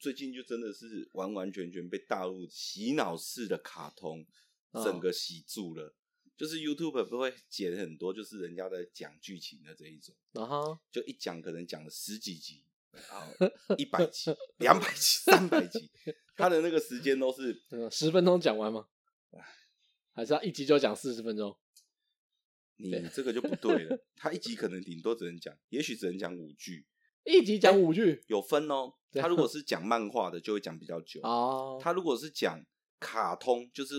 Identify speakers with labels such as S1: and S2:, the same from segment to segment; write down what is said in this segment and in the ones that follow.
S1: 最近就真的是完完全全被大陆洗脑式的卡通整个洗住了。哦、就是 YouTube 不会剪很多，就是人家在讲剧情的这一种，然后就一讲可能讲了十几集，然后 一百集、两百集、三百集，他的那个时间都是
S2: 十分钟讲完吗？还是他一集就讲四十分钟？
S1: 你这个就不对了，他一集可能顶多只能讲，也许只能讲五句。
S2: 一集讲五句，
S1: 有分哦。他如果是讲漫画的，就会讲比较久
S2: 哦。
S1: 他如果是讲卡通，就是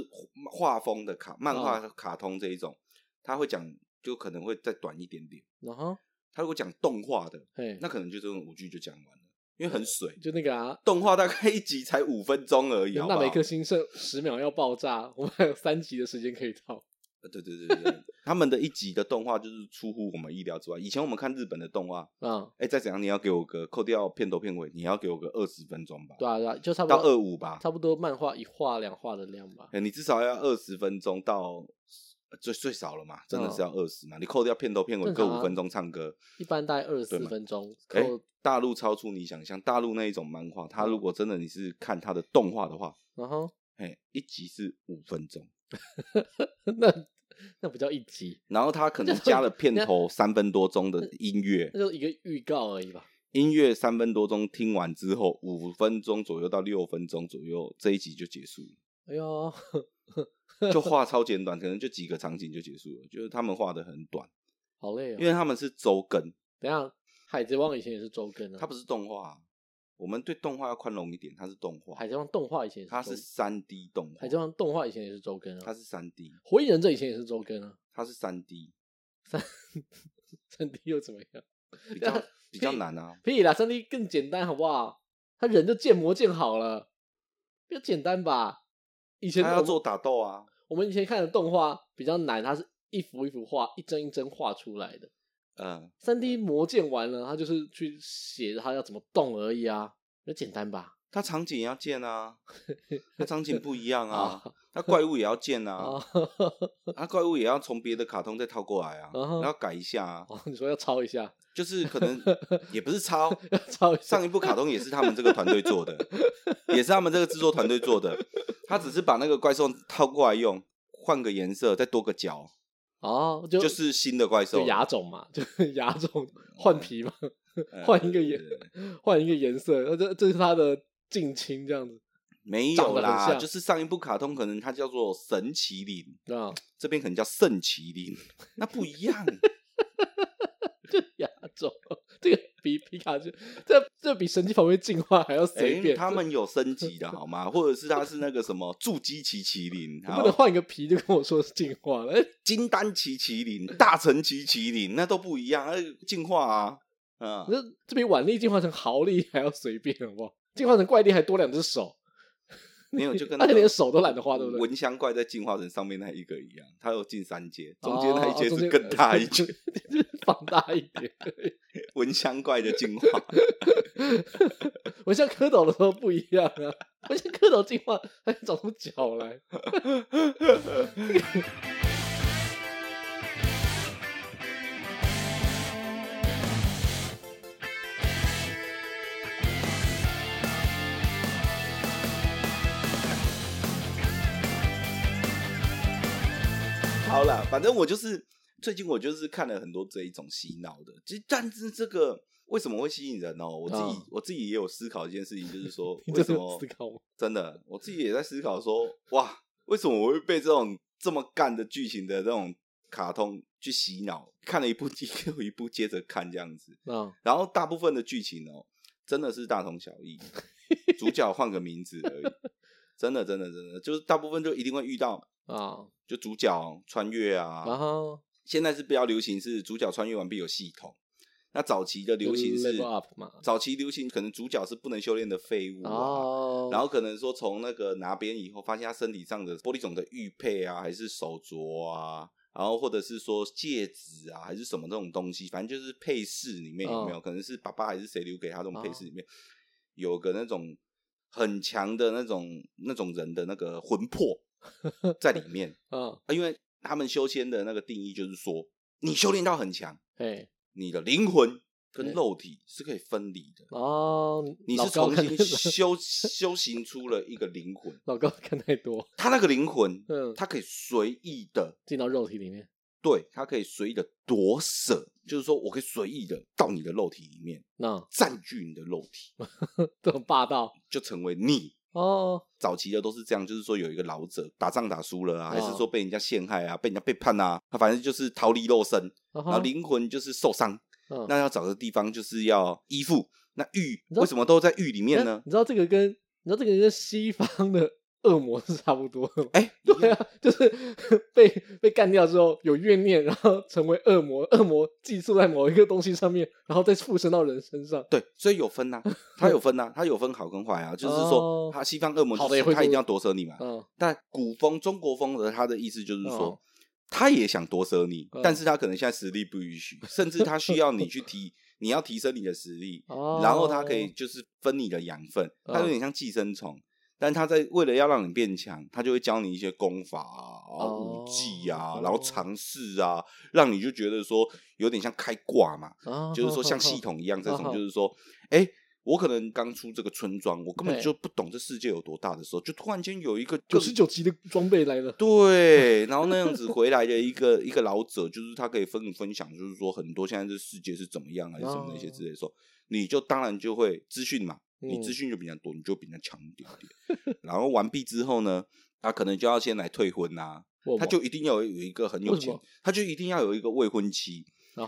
S1: 画风的卡漫画卡通这一种，他会讲就可能会再短一点点。
S2: 然后
S1: 他如果讲动画的，那可能就这种五句就讲完了，因为很水。
S2: 就那个啊，
S1: 动画大概一集才五分钟而已。
S2: 那每颗星剩十秒要爆炸，我们还有三集的时间可以套。
S1: 对对对对，他们的一集的动画就是出乎我们意料之外。以前我们看日本的动画，
S2: 嗯，
S1: 哎，再怎样你要给我个扣掉片头片尾，你要给我个二十分钟吧？
S2: 对啊对啊，就差不多
S1: 到二五吧，
S2: 差不多漫画一画两画的量吧。
S1: 哎，你至少要二十分钟到最最少了嘛，真的是要二十嘛？你扣掉片头片尾各五分钟唱歌，
S2: 一般大概二十四分钟。
S1: 哎，大陆超出你想象，大陆那一种漫画，它如果真的你是看它的动画的话，
S2: 然后
S1: 哎，一集是五分钟，
S2: 那。那不叫一集，
S1: 然后他可能加了片头三分多钟的音乐，
S2: 那就一个预告而已吧。
S1: 音乐三分多钟听完之后，五分钟左右到六分钟左右，这一集就结束了。
S2: 哎呦，
S1: 就 画超简短，可能就几个场景就结束了。就是他们画的很短，
S2: 好累啊，
S1: 因为他们是周更。
S2: 等下，海贼王以前也是周更啊，
S1: 它不是动画。我们对动画要宽容一点，它是动画。
S2: 海贼王动画以前是
S1: 它是三 D 动画。
S2: 海贼王动画以前也是周更啊。
S1: 它是三 D。
S2: 火影忍者以前也是周更啊。
S1: 它是三 D。
S2: 三 三 D 又怎么样？
S1: 比较 比较难啊。
S2: 屁啦，三 D 更简单，好不好？他人就建模建好了，比较简单吧？以前他
S1: 要做打斗啊。
S2: 我们以前看的动画比较难，它是一幅一幅画，一帧一帧画出来的。
S1: 嗯。
S2: 三 D 魔剑完了，他就是去写他要怎么动而已啊。那简单吧？
S1: 他场景也要建啊，他场景不一样啊，他怪物也要建啊，他怪物也要从别的卡通再套过来啊，然后改一下啊。
S2: 你说要抄一下，
S1: 就是可能 也不是抄，
S2: 抄
S1: 上一部卡通也是他们这个团队做的，也是他们这个制作团队做的，他只是把那个怪兽套过来用，换个颜色，再多个角。
S2: 哦，就
S1: 就是新的怪兽。
S2: 牙种嘛，就是亚种换皮嘛，换一个颜，换一个颜色，这这是它的近亲这样子，
S1: 没有啦，就是上一部卡通可能它叫做神麒麟啊，这边可能叫圣麒麟，那不一样，
S2: 就牙种这个。比皮卡丘，这这比神奇宝贝进化还要随便。
S1: 他们有升级的 好吗？或者是他是那个什么筑基奇麒麟，
S2: 不能换一个皮就跟我说是进化了。
S1: 金丹奇麒麟、大成奇麒麟，那都不一样，那进化啊，啊，
S2: 这这比腕力进化成豪力还要随便，好不好？进化成怪力还多两只手。
S1: 没有，就跟
S2: 他连手都懒得画，对不对？
S1: 蚊香怪在进化成上面那一个一样，它有进三阶，中间那一阶是更大一阶，
S2: 放大一点。
S1: 蚊香怪的进化，
S2: 蚊香蝌蚪的时候不一样啊，蚊香蝌蚪进化还长出脚来。
S1: 好了，反正我就是最近我就是看了很多这一种洗脑的，其实但是这个为什么会吸引人哦？我自己、哦、我自己也有思考一件事情，就是说 为什么？真的，我自己也在思考说，哇，为什么我会被这种这么干的剧情的这种卡通去洗脑？看了一部一个 一部接着看这样子，
S2: 哦、
S1: 然后大部分的剧情哦，真的是大同小异，主角换个名字而已，真的真的真的，就是大部分就一定会遇到。
S2: 啊，oh.
S1: 就主角穿越啊，
S2: 然后
S1: 现在是比较流行是主角穿越完毕有系统，那早期的流行是早期流行可能主角是不能修炼的废物啊，oh. 然后可能说从那个拿边以后发现他身体上的玻璃种的玉佩啊，还是手镯啊，然后或者是说戒指啊，还是什么这种东西，反正就是配饰里面有没有，oh. 可能是爸爸还是谁留给他这种配饰里面，oh. 有个那种很强的那种那种人的那个魂魄。在里面 啊，因为他们修仙的那个定义就是说，你修炼到很强，
S2: 嘿，
S1: 你的灵魂跟肉体是可以分离的
S2: 哦。
S1: 你是重新修修行出了一个灵魂。
S2: 老高看太多，
S1: 他那个灵魂，嗯，他可以随意的
S2: 进到肉体里面。
S1: 对，他可以随意的夺舍，就是说我可以随意的到你的肉体里面，那占据你的肉体，
S2: 这么霸道，
S1: 就成为你哦。早期的都是这样，就是说有一个老者打仗打输了啊，还是说被人家陷害啊，被人家背叛啊，他反正就是逃离肉身，然后灵魂就是受伤，那要找的地方就是要依附。那狱为什么都在狱里面呢？
S2: 你知道这个跟你知道这个跟西方的。恶魔是差不多的，哎、欸，对啊，就是 被被干掉之后有怨念，然后成为恶魔，恶魔寄宿在某一个东西上面，然后再附身到人身上。
S1: 对，所以有分呐、啊，他有分呐、啊，他有分好跟坏啊，就是说他西方恶魔就是他一定要夺舍你嘛。嗯，但古风中国风的他的意思就是说，他也想夺舍你，但是他可能现在实力不允许，甚至他需要你去提，你要提升你的实力，然后他可以就是分你的养分，他有点像寄生虫。但他在为了要让你变强，他就会教你一些功法啊、武技啊，然后尝试啊，让你就觉得说有点像开挂嘛，就是说像系统一样这种，就是。说，哎，我可能刚出这个村庄，我根本就不懂这世界有多大的时候，就突然间有一个
S2: 九十九级的装备来了，
S1: 对，然后那样子 回来的一个一个老者，就是他可以分分享，就是说很多现在这世界是怎么样，还是什么那些之类的时候，你就当然就会资讯嘛。你资讯就比较多，你就比较强一点点。然后完毕之后呢，他可能就要先来退婚 呐，他就一定要有一个很有钱，他就一定要有一个未婚妻，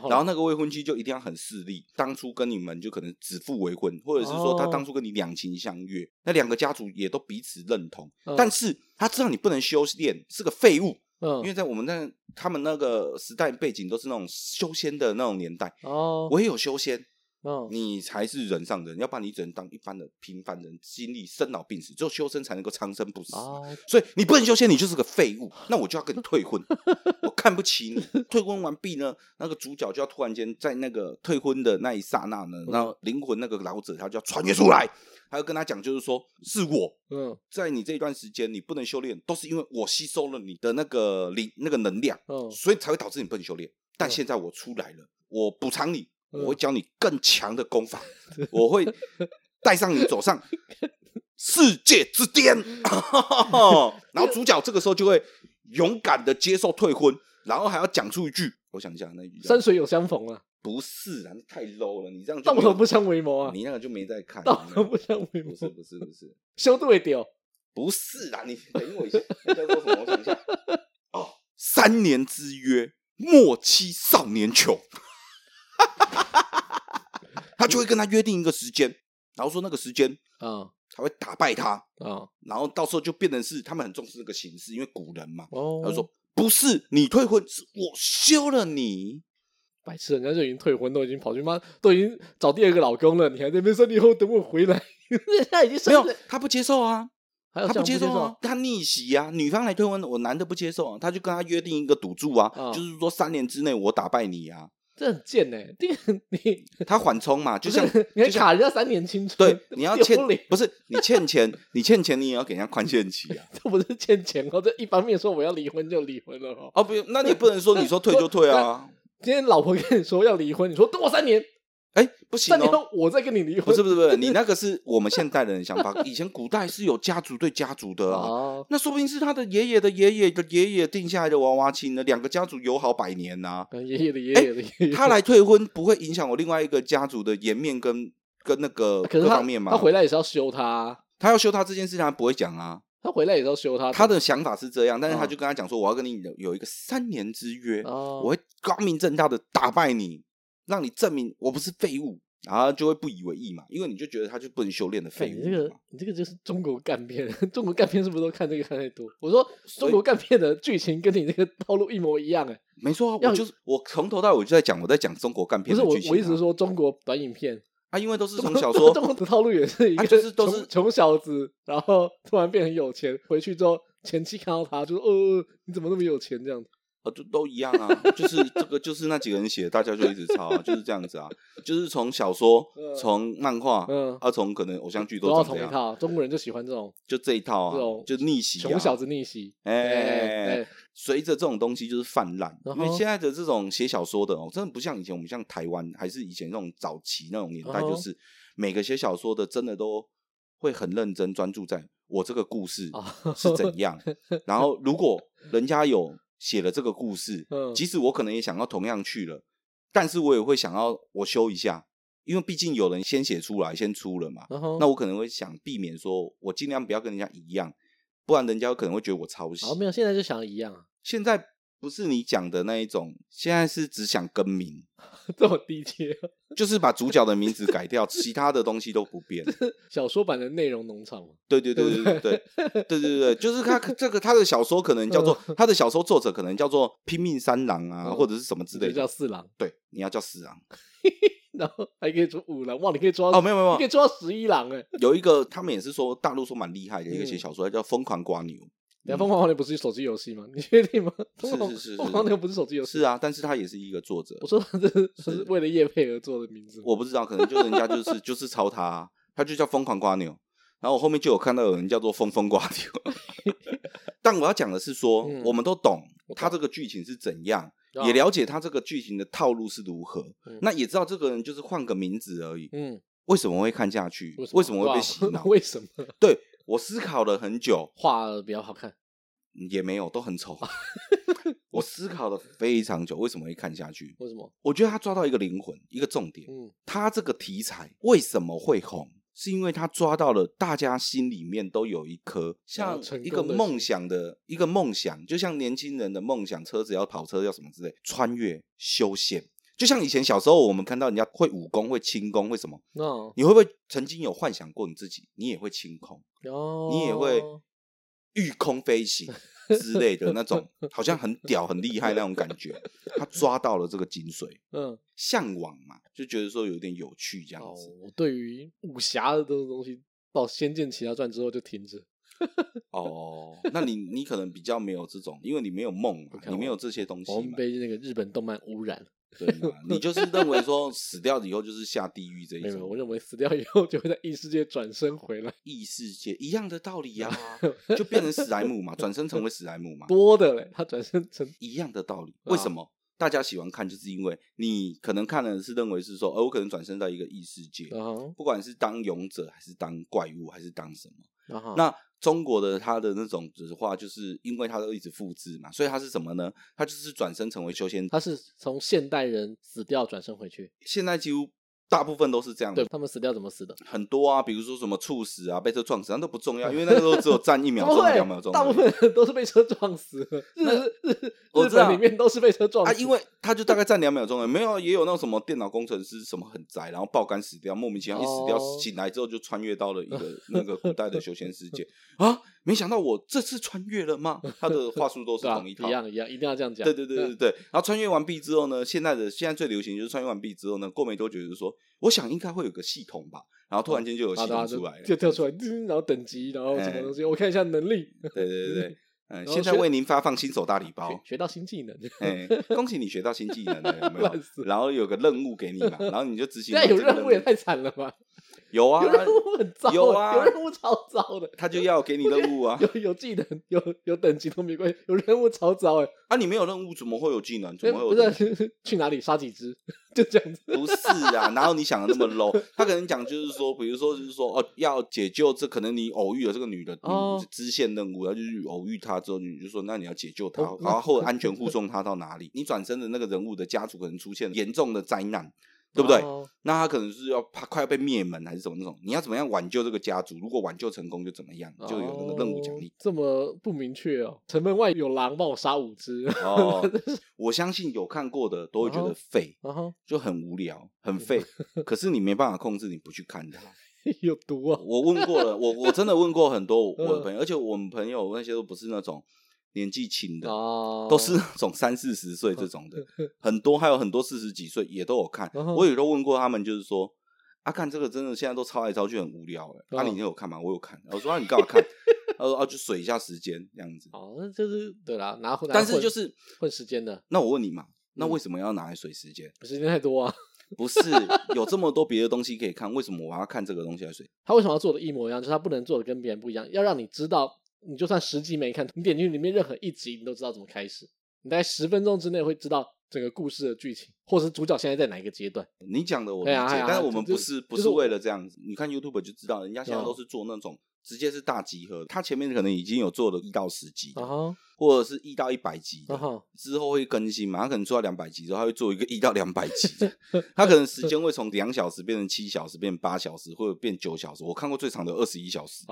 S1: 然后那个未婚妻就一定要很势利，当初跟你们就可能指腹为婚，或者是说他当初跟你两情相悦，那两个家族也都彼此认同，但是他知道你不能修炼，是个废物，因为在我们那他们那个时代背景都是那种修仙的那种年代，哦，唯有修仙。Oh. 你才是人上人，要不然你只能当一般的平凡人，经历生老病死，只有修身才能够长生不死。Oh. 所以你不能修仙，你就是个废物。那我就要跟你退婚，我看不起你。退婚完毕呢，那个主角就要突然间在那个退婚的那一刹那呢，然后灵魂那个老者他就要穿越出来，他要跟他讲，就是说是我。嗯，在你这一段时间你不能修炼，都是因为我吸收了你的那个灵那个能量，oh. 所以才会导致你不能修炼。但现在我出来了，我补偿你。我会教你更强的功法，我会带上你走上世界之巅，然后主角这个时候就会勇敢的接受退婚，然后还要讲出一句，我想一下那句“
S2: 山水有相逢”啊，
S1: 不是啊，太 low 了，你这样
S2: 道合不相为谋啊，
S1: 你那个就没在看，
S2: 道合不相为谋，
S1: 不是不是不是，
S2: 修对掉，
S1: 不是啊，你等我一下，你在说什么？我想一下，哦，三年之约，莫欺少年穷。他就会跟他约定一个时间，然后说那个时间啊他会打败他啊，然后到时候就变成是他们很重视这个形式，因为古人嘛。哦，他就说不是你退婚，是我休了你。
S2: 白痴，人家就已经退婚，都已经跑去妈，都已经找第二个老公了，你还在那边说你以后等我回来？他已经没有，
S1: 他不接受啊，他不接受啊，他逆袭啊，女方来退婚，我男的不接受啊，他就跟他约定一个赌注啊，就是说三年之内我打败你啊。
S2: 这很贱呢、欸，你你
S1: 他缓冲嘛，就像
S2: 你还卡人家三年青春，
S1: 对，你要欠不是你欠钱，你欠钱你也要给人家宽限期啊，
S2: 这不是欠钱哦，这一方面说我要离婚就离婚了哦，
S1: 哦不用，那你不能说你说退就退啊，
S2: 今天老婆跟你说要离婚，你说等我三年。
S1: 哎、欸，不行哦！
S2: 我再跟你离婚。
S1: 不是不是不是，你 那个是我们现代人的想法。以前古代是有家族对家族的啊，哦、那说不定是他的爷爷的爷爷的爷爷定下来的娃娃亲呢。两个家族友好百年呐、啊。
S2: 爷爷的爷爷的爷爷、欸，
S1: 他来退婚不会影响我另外一个家族的颜面跟跟那个各方面吗？
S2: 他回来也是要修他，
S1: 他要修他这件事情，他不会讲啊。
S2: 他回来也是要修他。
S1: 他的想法是这样，但是他就跟他讲说，我要跟你有一个三年之约，哦、我会光明正大的打败你，让你证明我不是废物。然后就会不以为意嘛，因为你就觉得他就不能修炼的废物。
S2: 你这个，你这个就是中国干片，中国干片是不是都看这个看太多？我说中国干片的剧情跟你这个套路一模一样哎。
S1: 没错啊，我就是我从头到尾就在讲我在讲中国干片的剧情。
S2: 不是我，我一直说中国短影片
S1: 啊，因为都是从小说，
S2: 中国的套路也是一个，就是都是穷小子，然后突然变很有钱，回去之后前妻看到他就说：“呃，你怎么那么有钱？”这样子。
S1: 呃，都都一样啊，就是这个，就是那几个人写，大家就一直抄啊，就是这样子啊，就是从小说、从漫画，嗯，啊，从可能偶像剧都
S2: 都同一套，中国人就喜欢这种，
S1: 就这一套啊，这种就逆袭，
S2: 穷小子逆袭，
S1: 哎，随着这种东西就是泛滥，因为现在的这种写小说的哦，真的不像以前我们像台湾，还是以前那种早期那种年代，就是每个写小说的真的都会很认真专注在我这个故事是怎样，然后如果人家有。写了这个故事，即使我可能也想要同样去了，但是我也会想要我修一下，因为毕竟有人先写出来，先出了嘛。那我可能会想避免说，我尽量不要跟人家一样，不然人家可能会觉得我抄袭。
S2: 哦，没有，现在就想一样啊。
S1: 现在。不是你讲的那一种，现在是只想更名，
S2: 这么低阶，
S1: 就是把主角的名字改掉，其他的东西都不变。
S2: 小说版的内容农场
S1: 对对对对对对对对对对，就是他这个他的小说可能叫做他的小说作者可能叫做拼命三郎啊，或者是什么之类的，
S2: 叫四郎。
S1: 对，你要叫四郎，
S2: 然后还可以抓五郎，哇，你可以抓
S1: 哦，没有没有，
S2: 可以抓十一郎哎。
S1: 有一个他们也是说大陆说蛮厉害的一个写小说，叫疯狂瓜牛。
S2: 《疯狂黄牛》不是手机游戏吗？你确定吗？
S1: 是是是，
S2: 疯狂牛不是手机游戏。
S1: 是啊，但是他也是一个作者。
S2: 我说这是为了业配而做的名字。
S1: 我不知道，可能就人家就是就是抄他，他就叫疯狂瓜牛。然后我后面就有看到有人叫做疯疯瓜牛。但我要讲的是说，我们都懂他这个剧情是怎样，也了解他这个剧情的套路是如何。那也知道这个人就是换个名字而已。嗯，为什么会看下去？为什么会被洗脑？
S2: 为什么？
S1: 对。我思考了很久，
S2: 画比较好看，
S1: 也没有，都很丑。我思考了非常久，为什么会看下去？
S2: 为什么？
S1: 我觉得他抓到一个灵魂，一个重点。嗯，他这个题材为什么会红？是因为他抓到了大家心里面都有一颗像一个梦想的一个梦想，就像年轻人的梦想，车子要跑车要什么之类，穿越修仙。就像以前小时候，我们看到人家会武功、会轻功、会什么？No. 你会不会曾经有幻想过你自己，你也会轻空，oh. 你也会御空飞行之类的那种，好像很屌、很厉害那种感觉。他抓到了这个精髓，嗯，向往嘛，就觉得说有点有趣这样子。
S2: Oh, 我对于武侠的这种东西，到《仙剑奇侠传》之后就停止。
S1: 哦，那你你可能比较没有这种，因为你没有梦嘛，你没有这些东西嘛。
S2: 我们被那个日本动漫污染。
S1: 对嘛？你就是认为说死掉以后就是下地狱这一种？没有，
S2: 我认为死掉以后就会在异世界转身回来。
S1: 异世界一样的道理呀、啊，就变成史莱姆嘛，转身成为史莱姆嘛。
S2: 多的嘞，他转身成
S1: 一样的道理。为什么大家喜欢看？就是因为你可能看的是认为是说，呃，我可能转身到一个异世界，不管是当勇者还是当怪物还是当什么，那。中国的他的那种的话，就是因为他都一直复制嘛，所以他是什么呢？他就是转生成为修仙，
S2: 他是从现代人死掉转生回去，
S1: 现在几乎。大部分都是这样的。
S2: 对，他们死掉怎么死的？
S1: 很多啊，比如说什么猝死啊，被车撞死，那都不重要，因为那个时候只有站一秒钟、两秒钟。
S2: 大部分都是被车撞死。那日日日本里面都是被车撞死。
S1: 啊，因为他就大概站两秒钟，没有也有那种什么电脑工程师什么很宅，然后爆肝死掉，莫名其妙一死掉，醒来之后就穿越到了一个 那个古代的修仙世界啊！没想到我这次穿越了吗？他的话术都是 同一套，
S2: 一样一样，一定要这样讲。
S1: 对对对对对。然后穿越完毕之后呢，现在的现在最流行就是穿越完毕之后呢，过没多久就是说。我想应该会有个系统吧，然后突然间就有系统出来了，
S2: 就跳出来，然后等级，然后什么东西，我看一下能力。
S1: 对对对，嗯，现在为您发放新手大礼包，
S2: 学到新技能，
S1: 哎，恭喜你学到新技能了，有没有？然后有个任务给你嘛，然后你就执行。
S2: 现在有任务也太惨了吧？
S1: 有啊，
S2: 有任务很糟，
S1: 有啊，
S2: 有任务超糟的。
S1: 他就要给你任务啊，
S2: 有有技能，有有等级都没关系，有任务超糟哎。
S1: 啊，你没有任务怎么会有技能？怎么会有？
S2: 不是 去哪里杀几只？就这样子，
S1: 不是啊，哪有你想的那么 low？他可能讲就是说，比如说就是说哦，要解救这可能你偶遇了这个女的，你支线任务，然后就是偶遇她之后，你就说那你要解救她，然后后安全护送她到哪里？你转身的那个人物的家族可能出现严重的灾难。对不对？那他可能是要怕快要被灭门还是什么那种？你要怎么样挽救这个家族？如果挽救成功就怎么样？就有那个任务奖励。
S2: 这么不明确哦。城门外有狼，帮我杀五只。
S1: 哦，我相信有看过的都会觉得废，就很无聊，很废。可是你没办法控制，你不去看它，
S2: 有毒啊！
S1: 我问过了，我我真的问过很多我的朋友，而且我们朋友那些都不是那种。年纪轻的，oh. 都是那种三四十岁这种的，很多还有很多四十几岁也都有看。Uh. 我也都问过他们，就是说，啊，看这个真的现在都抄来抄去很无聊哎。那、uh huh. 啊、你有看吗？我有看。我说、啊、你干嘛看？他说啊，就水一下时间这样子。
S2: 哦，那就是对啦，拿回来。
S1: 但是就是
S2: 混时间的。
S1: 那我问你嘛，那为什么要拿来水时间？
S2: 时间太多啊。
S1: 不是，有这么多别的东西可以看，为什么我要看这个东西来水？
S2: 他为什么要做的一模一样？就是他不能做的跟别人不一样，要让你知道，你就算十集没看，你点进去里面任何一集，你都知道怎么开始。你大概十分钟之内会知道整个故事的剧情，或者是主角现在在哪一个阶段。
S1: 你讲的我理解，但是我们不是不是为了这样子。你看 YouTube 就知道，人家现在都是做那种直接是大集合，他前面可能已经有做了一到十集，或者是一到一百集，之后会更新嘛？他可能做到两百集之后，他会做一个一到两百集，他可能时间会从两小时变成七小时，变成八小时，或者变九小时。我看过最长的二十一小时。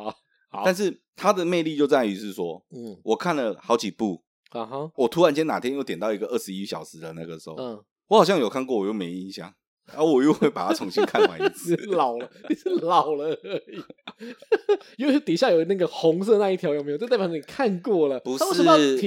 S1: 但是它的魅力就在于是说，嗯，我看了好几部。啊哈！Uh. 我突然间哪天又点到一个二十一小时的那个时候，嗯，我好像有看过，我又没印象，然后我又会把它重新看完一次。
S2: 老了，你是老了而已。因为底下有那个红色那一条，有没有？这代表你看过了。
S1: 不是，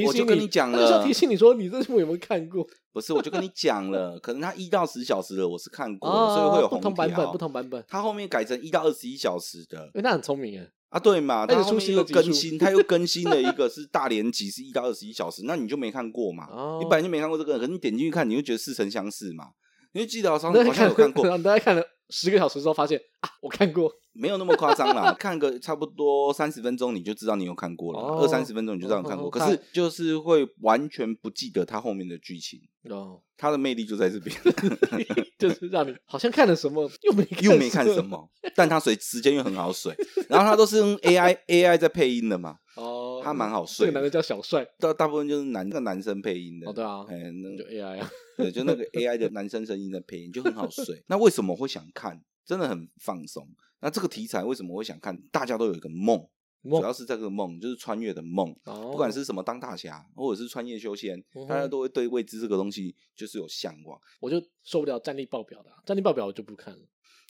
S2: 我
S1: 就跟你讲了，
S2: 就提醒你说你这部有没有看过？
S1: 不是，我就跟你讲了，可能它一到十小时的我是看过所以会有。不
S2: 同版本，不同版本。
S1: 它后面改成一到二十一小时的，
S2: 因为他很聪明啊。
S1: 啊，对嘛，他后面又更新，他又更新了一个是大连集，是一到二十一小时，那你就没看过嘛？哦、你本来就没看过这个，可是你点进去看，你就觉得似曾相识嘛？你就记得好像好像有看过，
S2: 大家看了十个小时之后发现啊，我看过。
S1: 没有那么夸张啦，看个差不多三十分钟你就知道你有看过了，二三十分钟你就知道你看过，可是就是会完全不记得它后面的剧情哦，它的魅力就在这边，
S2: 就是让你 好像看了什么又没
S1: 又没看什么，但它水时间又很好水，然后它都是用 AI AI 在配音的嘛，哦，它蛮好睡。
S2: 这个男的叫小帅，
S1: 大大部分就是男个男生配音的，
S2: 哦对啊，哎那就 AI 啊，
S1: 对，就那个 AI 的男生声音的配音就很好睡。那为什么会想看？真的很放松。那这个题材为什么会想看？大家都有一个梦，主要是这个梦就是穿越的梦，哦、不管是什么当大侠，或者是穿越修仙，大家都会对未知这个东西就是有向往。
S2: 我就受不了战力爆表的、啊，战力爆表我就不看了。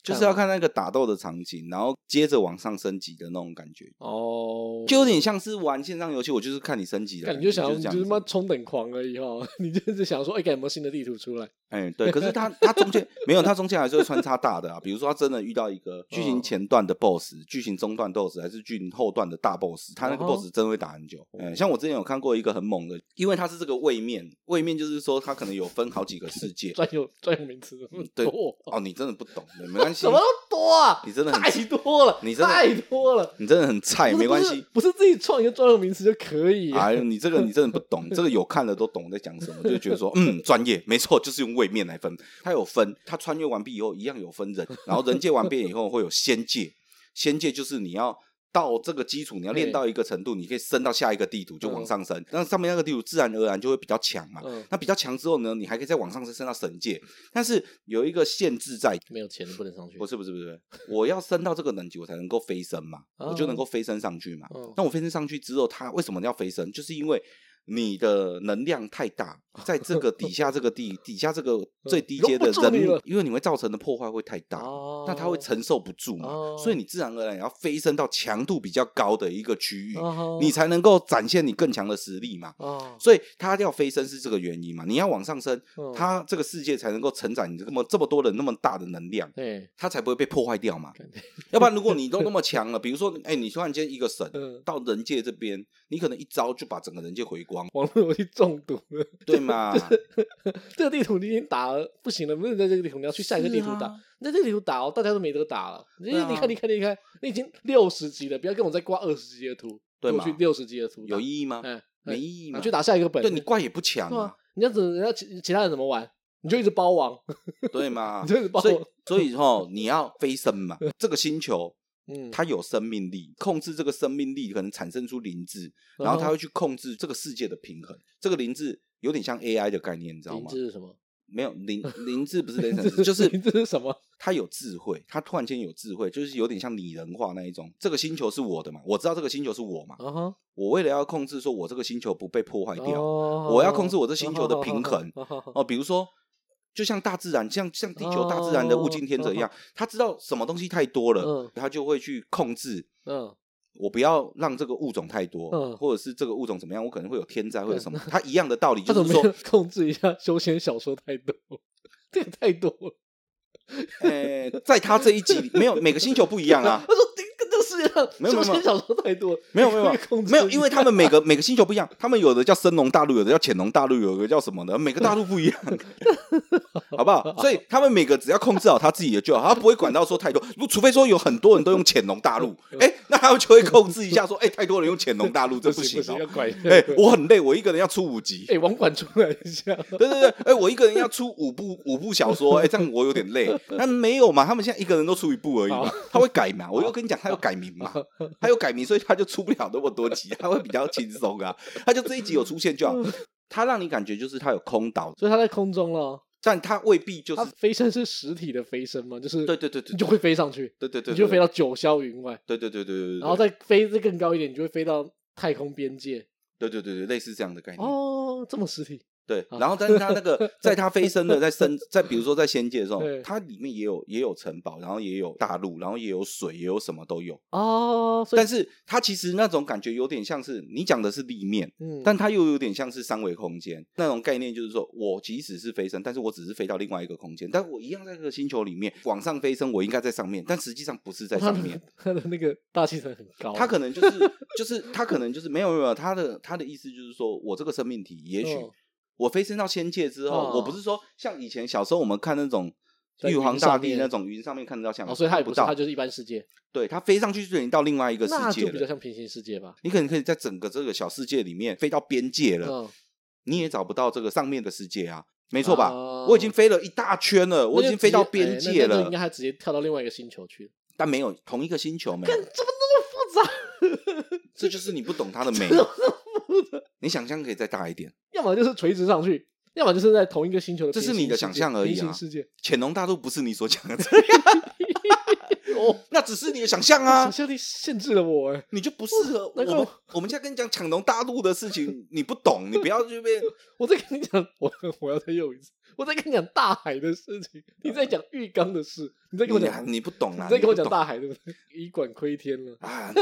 S1: 就是要看那个打斗的场景，然后接着往上升级的那种感觉。哦，就有点像是玩线上游戏，我就是看你升级的，
S2: 你就想要就是妈冲等狂而已哈，你就是想说，哎，有没有新的地图出来？
S1: 哎，对，可是他他中间没有，他中间还是会穿插大的啊，比如说他真的遇到一个剧情前段的 BOSS，剧情中段 BOSS，还是剧情后段的大 BOSS，他那个 BOSS 真的会打很久。哎，像我之前有看过一个很猛的，因为他是这个位面，位面就是说他可能有分好几个世界，
S2: 专有专有名词，
S1: 对哦，你真的不懂，没关系，
S2: 什么都多。哇，
S1: 你真的很
S2: 太多了，
S1: 你真的
S2: 太多了，
S1: 你真的很菜，没关系，
S2: 不是自己创一个专有名词就可以。
S1: 哎，你这个 你真的不懂，这个有看的都懂在讲什么，就觉得说 嗯，专业，没错，就是用位面来分，它有分，它穿越完毕以后一样有分人，然后人界完毕以后会有仙界，仙界就是你要。到这个基础，你要练到一个程度，你可以升到下一个地图，就往上升。那上面那个地图自然而然就会比较强嘛。那比较强之后呢，你还可以再往上升，升到神界。但是有一个限制在，
S2: 没有钱不能上去。
S1: 不是不是不是，我要升到这个等级，我才能够飞升嘛，我就能够飞升上去嘛。那我飞升上去之后，它为什么要飞升？就是因为。你的能量太大，在这个底下这个地底下这个 最低阶的人，因为你会造成的破坏会太大，那他会承受不住嘛，所以你自然而然要飞升到强度比较高的一个区域，你才能够展现你更强的实力嘛。所以他要飞升是这个原因嘛，你要往上升，他这个世界才能够承载你这么这么多人那么大的能量，他才不会被破坏掉嘛。要不然如果你都那么强了，比如说，哎，你突然间一个神 到人界这边，你可能一招就把整个人界回光。
S2: 网络游戏中毒了，
S1: 对吗？
S2: 这个地图你已经打了，不行了，不能在这个地图，你要去下一个地图打。在这个地图打哦，大家都没得打了。你看，你看，你看，你已经六十级了，不要跟我再挂二十级的图，对吗？去六十级的图
S1: 有意义吗？没意义嘛。
S2: 你去打下一个本，
S1: 对你怪也不强啊。
S2: 你这样子，人家其其他人怎么玩？你就一直包王，
S1: 对吗？
S2: 你就一直包王。
S1: 所以齁，你要飞升嘛，这个星球。嗯，它有生命力，控制这个生命力可能产生出灵智，然后它会去控制这个世界的平衡。这个灵智有点像 AI 的概念，你知道吗？
S2: 灵智是什么？
S1: 没有灵灵智不是 雷神，就是
S2: 灵智是什么？
S1: 它有智慧，它突然间有智慧，就是有点像拟人化那一种。这个星球是我的嘛？我知道这个星球是我嘛？我为了要控制说，我这个星球不被破坏掉，我要控制我这星球的平衡哦，比如说。就像大自然，像像地球大自然的物竞天择一样，他知道什么东西太多了，他就会去控制。嗯，我不要让这个物种太多，嗯或者是这个物种怎么样，我可能会有天灾或者什么。他一样的道理，就是说
S2: 控制一下休闲小说太多，这也太多了。
S1: 呃，在他这一集里，没有每个星球不一样啊。他说。
S2: 世界上没有没有。小说太多，
S1: 没有没有没有，因为他们每个每个星球不一样，他们有的叫深龙大陆，有的叫潜龙大陆，有的叫什么的，每个大陆不一样，好不好？所以他们每个只要控制好他自己的就好，他不会管到说太多，如除非说有很多人都用潜龙大陆，哎，那他们就会控制一下说，哎，太多人用潜龙大陆这不行哦，哎，我很累，我一个人要出五集，
S2: 哎，网管出来一下，
S1: 对对对，哎，我一个人要出五部五部小说，哎，这样我有点累，那没有嘛，他们现在一个人都出一部而已嘛，他会改嘛，我又跟你讲，他有改名嘛，他有改名，所以他就出不了那么多集，他会比较轻松啊，他就这一集有出现就好，他让你感觉就是他有空岛，
S2: 所以他在空中了，
S1: 但他未必就是
S2: 飞升是实体的飞升吗？就是
S1: 对对对对，
S2: 你就会飞上去，
S1: 对对对，
S2: 你就飞到九霄云外，
S1: 对对对对对，
S2: 然后再飞再更高一点，你就会飞到太空边界，
S1: 对对对对，类似这样的概念。
S2: 哦，这么实体。
S1: 对，然后但是它那个 在它飞升的在升在比如说在仙界的时候，它里面也有也有城堡，然后也有大陆，然后也有水，也有什么都有
S2: 哦。
S1: 但是它其实那种感觉有点像是你讲的是立面，嗯，但它又有点像是三维空间那种概念，就是说我即使是飞升，但是我只是飞到另外一个空间，但我一样在这个星球里面往上飞升，我应该在上面，但实际上不是在上面。
S2: 它的那个大气层很高，
S1: 它可能就是就是它可能就是没有没有，它的它的意思就是说我这个生命体也许。我飞升到仙界之后，我不是说像以前小时候我们看那种玉皇大帝那种云上面看得到像，
S2: 所以它也不到，它就是一般世界。
S1: 对，它飞上去就已经到另外一个世界了，
S2: 那就比较像平行世界吧。
S1: 你可能可以在整个这个小世界里面飞到边界了，你也找不到这个上面的世界啊，没错吧？我已经飞了一大圈了，我已经飞到边界了，
S2: 应该还直接跳到另外一个星球去，
S1: 但没有同一个星球，没有，怎么
S2: 那么复杂？
S1: 这就是你不懂它的美。你想象可以再大一点，
S2: 要么就是垂直上去，要么就是在同一个星球的。
S1: 这是你的想象而已啊！世界潜龙大陆不是你所讲的这
S2: 样。哦，
S1: 那只是你的想象啊！
S2: 想象力限制了我，哎，
S1: 你就不适合。我们我们现在跟你讲抢龙大陆的事情，你不懂，你不要这边。
S2: 我在跟你讲，我我要再用一次。我在跟你讲大海的事情，你在讲浴缸的事，你在跟我讲，
S1: 你不懂啊！
S2: 你在跟我讲大海，对不对？以管窥天了啊！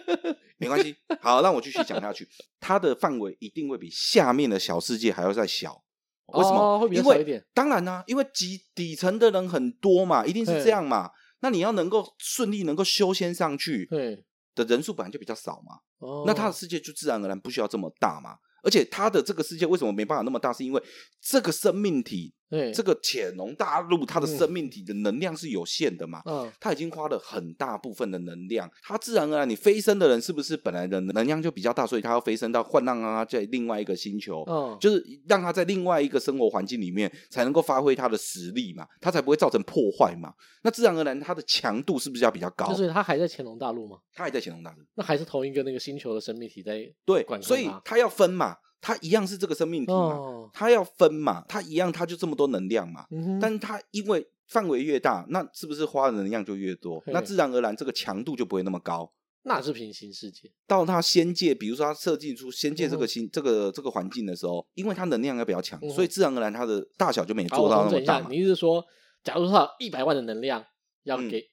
S1: 没关系，好，让我继续讲下去。它的范围一定会比下面的小世界还要再小。为什么？
S2: 会比较小一点？
S1: 当然啦，因为底底层的人很多嘛，一定是这样嘛。那你要能够顺利能够修仙上去，对的人数本来就比较少嘛。那他的世界就自然而然不需要这么大嘛。而且他的这个世界为什么没办法那么大？是因为这个生命体，对这个潜龙大陆，它的生命体的能量是有限的嘛？嗯，它已经花了很大部分的能量，它自然而然，你飞升的人是不是本来的能量就比较大，所以它要飞升到换让他在另外一个星球，嗯，就是让它在另外一个生活环境里面才能够发挥它的实力嘛，它才不会造成破坏嘛。那自然而然，它的强度是不是要比较高？
S2: 就是它还在潜龙大陆吗？
S1: 它还在潜龙大陆，
S2: 那还是同一个那个星球的生命体在
S1: 对，所以它要分嘛。它一样是这个生命体嘛，它要分嘛，它一样，它就这么多能量嘛。但是它因为范围越大，那是不是花的能量就越多？那自然而然这个强度就不会那么高。
S2: 那是平行世界。
S1: 到它仙界，比如说它设计出仙界这个星这个这个环境的时候，因为它能量要比较强，所以自然而然它的大小就没做到那么大。
S2: 你意思是说，假如说一百万的能量要给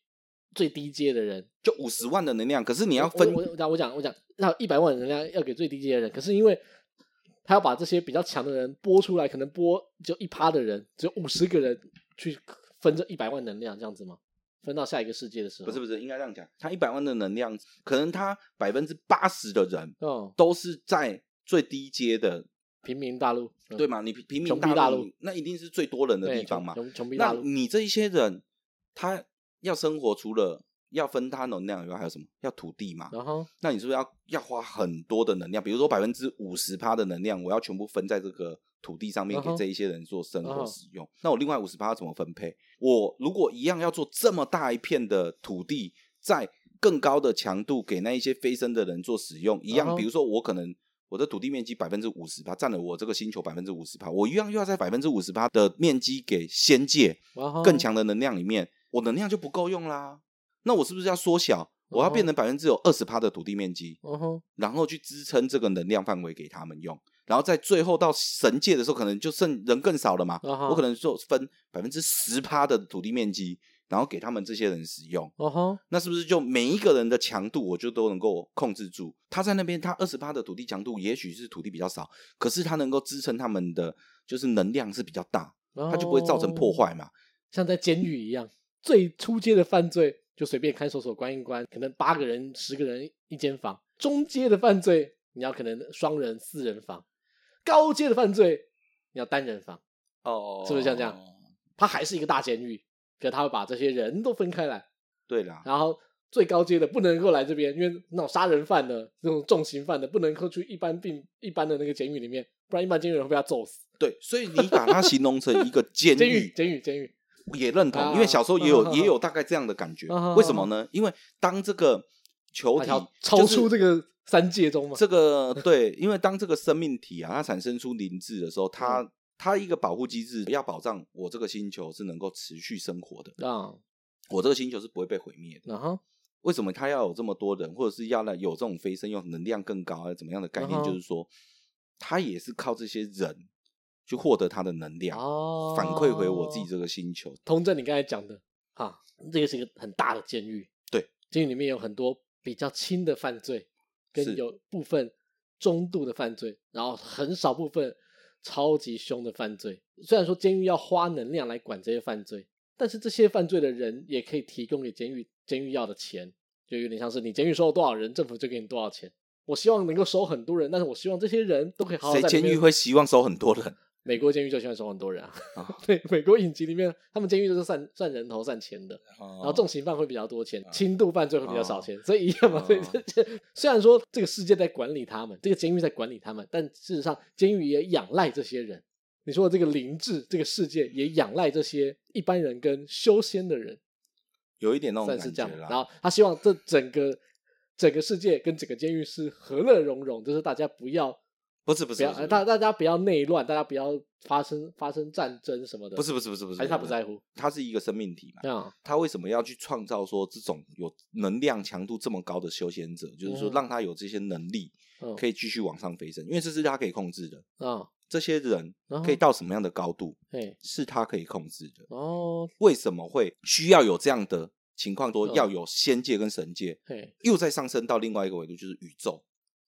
S2: 最低阶的人，
S1: 就五十万的能量，可是你要分，
S2: 我讲我讲我讲，那一百万的能量要给最低阶的人，可是因为。他要把这些比较强的人拨出来，可能拨就一趴的人，只有五十个人去分这一百万能量，这样子吗？分到下一个世界的时候，
S1: 不是不是，应该这样讲，他一百万的能量，可能他百分之八十的人，嗯，都是在最低阶的
S2: 平民大陆，
S1: 对吗？你平平民大陆，那一定是最多人的地方嘛。
S2: 穷穷逼大陆，
S1: 那你这一些人，他要生活，除了要分他能量以外，还有什么？要土地嘛。然后，那你是不是要要花很多的能量？比如说百分之五十趴的能量，我要全部分在这个土地上面，给这一些人做生活使用。那我另外五十趴怎么分配？我如果一样要做这么大一片的土地，在更高的强度给那一些飞升的人做使用，一样。比如说我可能我的土地面积百分之五十趴占了我这个星球百分之五十趴，我一样又要在百分之五十趴的面积给仙界更强的能量里面，我能量就不够用啦。那我是不是要缩小？我要变成百分之有二十趴的土地面积，uh huh. 然后去支撑这个能量范围给他们用。然后在最后到神界的时候，可能就剩人更少了嘛。Uh huh. 我可能就分百分之十趴的土地面积，然后给他们这些人使用。Uh huh. 那是不是就每一个人的强度，我就都能够控制住？他在那边，他二十趴的土地强度，也许是土地比较少，可是他能够支撑他们的，就是能量是比较大，他就不会造成破坏嘛。
S2: 像在监狱一样，最初阶的犯罪。就随便看守所关一关，可能八个人、十个人一间房。中阶的犯罪，你要可能双人、四人房；高阶的犯罪，你要单人房。
S1: 哦，
S2: 是不是像这样？它还是一个大监狱，可他会把这些人都分开来。
S1: 对啦，
S2: 然后最高阶的不能够来这边，因为那种杀人犯的、这种重刑犯的，不能够去一般病一般的那个监狱里面，不然一般监狱人会被他揍死。
S1: 对，所以你把它形容成一个监 狱，
S2: 监狱，监狱，监狱。
S1: 也认同，因为小时候也有也有大概这样的感觉。为什么呢？因为当这个球体
S2: 超出这个三界中嘛，
S1: 这个对，因为当这个生命体啊，它产生出灵智的时候，它它一个保护机制要保障我这个星球是能够持续生活的啊，我这个星球是不会被毁灭的。啊为什么它要有这么多人，或者是要来有这种飞升，用能量更高，怎么样的概念？就是说，它也是靠这些人。去获得它的能量，哦、反馈回我自己这个星球。
S2: 通正，你刚才讲的，哈，这个是一个很大的监狱。
S1: 对，
S2: 监狱里面有很多比较轻的犯罪，跟有部分中度的犯罪，然后很少部分超级凶的犯罪。虽然说监狱要花能量来管这些犯罪，但是这些犯罪的人也可以提供给监狱，监狱要的钱，就有点像是你监狱收了多少人，政府就给你多少钱。我希望能够收很多人，但是我希望这些人都可以好好在。
S1: 谁监狱会希望收很多人？
S2: 美国监狱就喜欢收很多人啊，对，美国影集里面，他们监狱都是算算人头算钱的，然后重刑犯会比较多钱，轻度犯罪会比较少钱，所以一样嘛。所以这这虽然说这个世界在管理他们，这个监狱在管理他们，但事实上监狱也仰赖这些人。你说的这个灵智，这个世界也仰赖这些一般人跟修仙的人，
S1: 有一点那种。
S2: 算是这样，然后他希望这整个整个世界跟整个监狱是和乐融融，就是大家不要。
S1: 不是不是，
S2: 大大家不要内乱，大家不要发生发生战争什么的。
S1: 不是不是不是不是，
S2: 还是他不在乎？
S1: 他是一个生命体嘛。
S2: 嗯，
S1: 他为什么要去创造说这种有能量强度这么高的修仙者？就是说让他有这些能力，可以继续往上飞升，因为这是他可以控制的。啊，这些人可以到什么样的高度？是他可以控制的。哦，为什么会需要有这样的情况？说要有仙界跟神界，又再上升到另外一个维度，就是宇宙。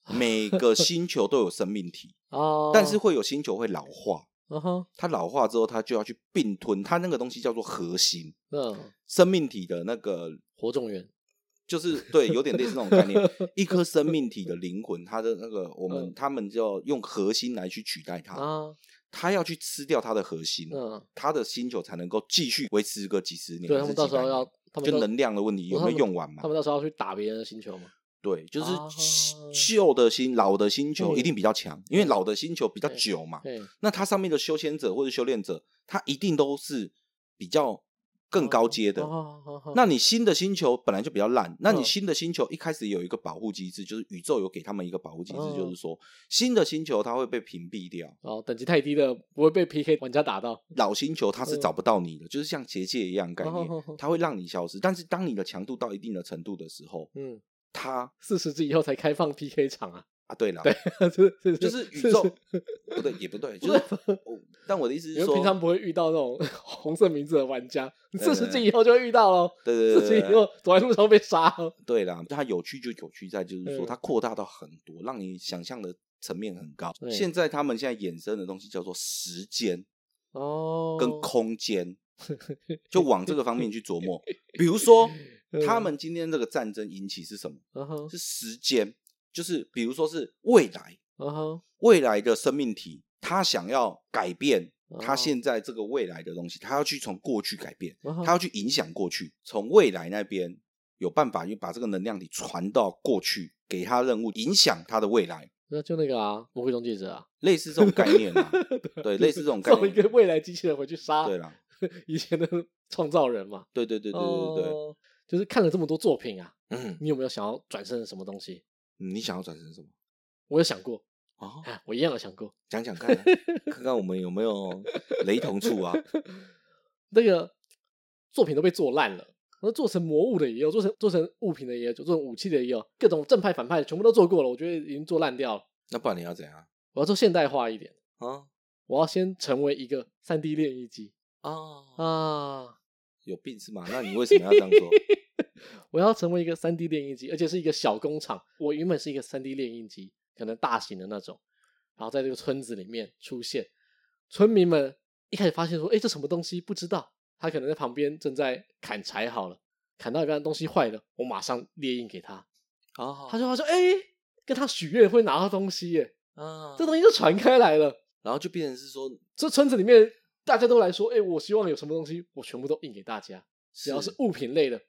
S1: 每个星球都有生命体 哦，但是会有星球会老化，嗯哼，它老化之后，它就要去并吞，它那个东西叫做核心，嗯，生命体的那个
S2: 火种源，
S1: 就是对，有点类似那种概念，一颗生命体的灵魂，它的那个我们他们就要用核心来去取代它，啊，它要去吃掉它的核心，嗯，它的星球才能够继续维持个几十年，
S2: 对，他们到时候要，
S1: 就能量的问题有没有用完嘛？
S2: 他们到时候要去打别人的星球吗？
S1: 对，就是旧的星、老的星球一定比较强，因为老的星球比较久嘛。那它上面的修仙者或者修炼者，他一定都是比较更高阶的。那你新的星球本来就比较烂，那你新的星球一开始有一个保护机制，就是宇宙有给他们一个保护机制，就是说新的星球它会被屏蔽掉。
S2: 哦，等级太低的不会被 PK 玩家打到。
S1: 老星球它是找不到你的，就是像结界一样概念，它会让你消失。但是当你的强度到一定的程度的时候，嗯。他
S2: 四十级以后才开放 PK 场啊！
S1: 啊，对了，
S2: 对，是
S1: 就是宇宙不对，也不对，就是。但我的意思是说，
S2: 平常不会遇到那种 红色名字的玩家，四十级以后就会遇到喽。对对对，四十级以后走在路上被杀。
S1: 对啦，它有趣就有趣在，就是说它扩大到很多，让你想象的层面很高。现在他们现在衍生的东西叫做时间哦，跟空间，就往这个方面去琢磨，比如说。他们今天这个战争引起是什么？Uh huh. 是时间，就是比如说是未来，uh huh. 未来的生命体，他想要改变他现在这个未来的东西，他要去从过去改变，uh huh. 他要去影响过去，从未来那边有办法，就把这个能量体传到过去，给他任务，影响他的未来。
S2: 那就那个啊，魔鬼终结者啊，
S1: 类似这种概念啊，对，类似这种概念，
S2: 送一个未来机器人回去杀，
S1: 对啦，
S2: 以前的创造人嘛，
S1: 对对对对对对。Uh
S2: 就是看了这么多作品啊，嗯，你有没有想要转身什么东西？
S1: 你想要转身什么？
S2: 我有想过
S1: 哦，
S2: 我一样有想过，
S1: 讲讲看，看看我们有没有雷同处啊？
S2: 那个作品都被做烂了，那做成魔物的也有，做成做成物品的也有，做成武器的也有，各种正派反派的全部都做过了，我觉得已经做烂掉了。
S1: 那不然你要怎样？
S2: 我要做现代化一点啊！我要先成为一个三 D 列印机啊啊！
S1: 有病是吗？那你为 什么要这样做？
S2: 我要成为一个三 D 列印机，而且是一个小工厂。我原本是一个三 D 列印机，可能大型的那种，然后在这个村子里面出现。村民们一开始发现说：“哎，这什么东西？不知道。”他可能在旁边正在砍柴好了，砍到一半东西坏了，我马上列印给他。哦，他说他说，哎、欸，跟他许愿会拿到东西耶。啊，这东西就传开来了，
S1: 然后就变成是说，
S2: 这村子里面大家都来说，哎、欸，我希望有什么东西，我全部都印给大家，只要是物品类的，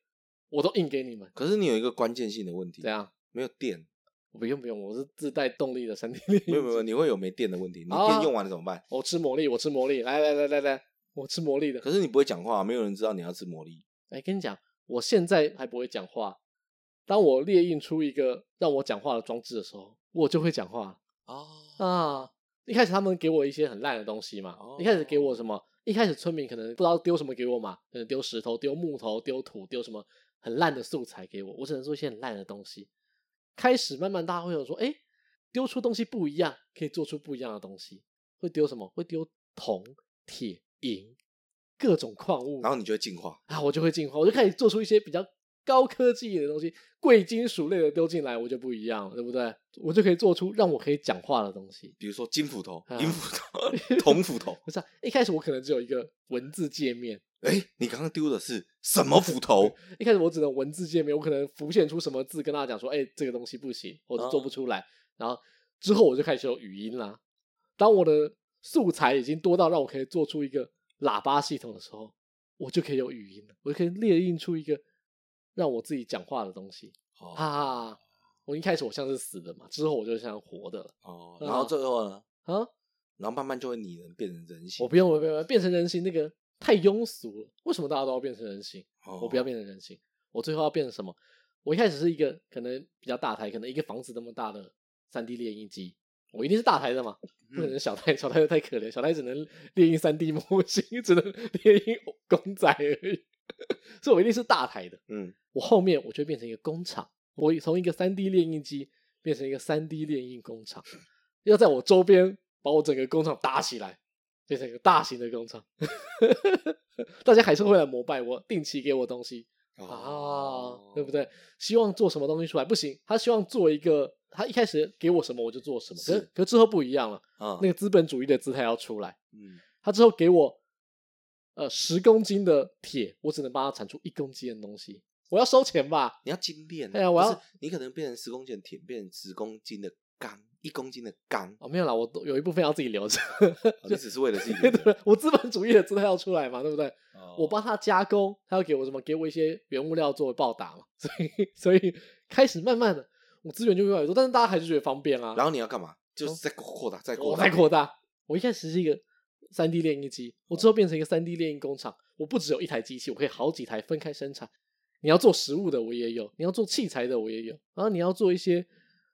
S2: 我都印给你们。
S1: 可是你有一个关键性的问题，
S2: 怎样？
S1: 没有电。
S2: 不用不用，我是自带动力的三 D 列印机。
S1: 没有没有，你会有没电的问题，你电用完了怎么办？
S2: 我吃魔力，我吃魔力，来来来来来，我吃魔力的。
S1: 可是你不会讲话，没有人知道你要吃魔力。
S2: 哎，跟你讲，我现在还不会讲话。当我列印出一个让我讲话的装置的时候，我就会讲话。哦啊！一开始他们给我一些很烂的东西嘛。一开始给我什么？一开始村民可能不知道丢什么给我嘛，可能丢石头、丢木头、丢土、丢什么很烂的素材给我。我只能做一些很烂的东西。开始慢慢，大家会有说，哎，丢出东西不一样，可以做出不一样的东西。会丢什么？会丢铜、铁、银，各种矿物。
S1: 然后你就会进化
S2: 啊，我就会进化，我就开始做出一些比较高科技的东西，贵金属类的丢进来，我就不一样了，对不对？我就可以做出让我可以讲话的东西，
S1: 比如说金斧头、银斧头、铜斧头。
S2: 不是啊，一开始我可能只有一个文字界面。
S1: 哎，你刚刚丢的是什么斧头？
S2: 一开始我只能文字界面，我可能浮现出什么字跟大家讲说，哎，这个东西不行，或者做不出来。然后之后我就开始有语音啦。当我的素材已经多到让我可以做出一个喇叭系统的时候，我就可以有语音了，我就可以列印出一个让我自己讲话的东西。啊，我一开始我像是死的嘛，之后我就像活的了。
S1: 哦，然后最后呢？啊，然后慢慢就会拟人变成人形。
S2: 我不用，我不用变成人形那个。太庸俗了，为什么大家都要变成人形？Oh. 我不要变成人形，我最后要变成什么？我一开始是一个可能比较大台，可能一个房子那么大的三 D 列印机，我一定是大台的嘛，不可能小台，小台又太可怜，小台只能猎鹰三 D 模型，只能 猎鹰公仔而已，所以我一定是大台的。嗯，我后面我就变成一个工厂，我从一个三 D 列印机变成一个三 D 列印工厂，要在我周边把我整个工厂搭起来。变成一个大型的工厂，大家还是会来膜拜我，定期给我东西啊，哦、对不对？希望做什么东西出来不行，他希望做一个，他一开始给我什么我就做什么，是可是可是之后不一样了，哦、那个资本主义的姿态要出来，嗯，他之后给我呃十公斤的铁，我只能帮他产出一公斤的东西，我要收钱吧？
S1: 你要精炼，
S2: 哎呀，我要
S1: 你可能变成十公斤的铁，变成十公斤的钢。一公斤的钢
S2: 哦，没有啦，我有一部分要自己留着，
S1: 就只是为了自己。
S2: 对，我资本主义的姿态要出来嘛，对不对？哦、我帮他加工，他要给我什么？给我一些原物料作为报答嘛。所以，所以开始慢慢的，我资源就越来越多，但是大家还是觉得方便啊。
S1: 然后你要干嘛？就是再扩大，再扩
S2: 大，再扩大。我一开始是一个三 D 炼印机，我之后变成一个三 D 炼印工厂。我不只有一台机器，我可以好几台分开生产。你要做食物的，我也有；你要做器材的，我也有。然后你要做一些。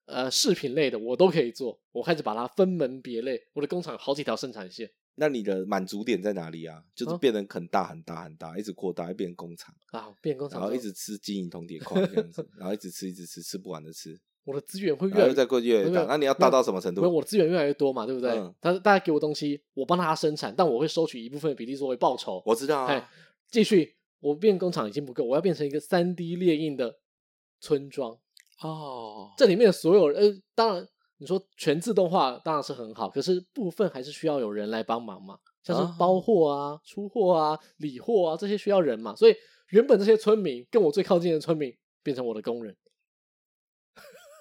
S2: 呃，饰品类的我都可以做，我开始把它分门别类。我的工厂有好几条生产线。
S1: 那你的满足点在哪里啊？就是变得很大很大很大，一直扩大，变成工厂
S2: 啊，变工厂，
S1: 然后一直吃金银铜铁矿这样子，然后一直吃一直吃，吃不完的吃。
S2: 我的资源会越来越
S1: 再过越来越大。那你要大到什么程度？
S2: 我的资源越来越多嘛，对不对？他大家给我东西，我帮他生产，但我会收取一部分的比例作为报酬。
S1: 我知道啊。
S2: 继续，我变工厂已经不够，我要变成一个三 D 列印的村庄。哦，这里面所有人，呃，当然你说全自动化当然是很好，可是部分还是需要有人来帮忙嘛，像是包货啊、出货啊、理货啊这些需要人嘛，所以原本这些村民跟我最靠近的村民变成我的工人，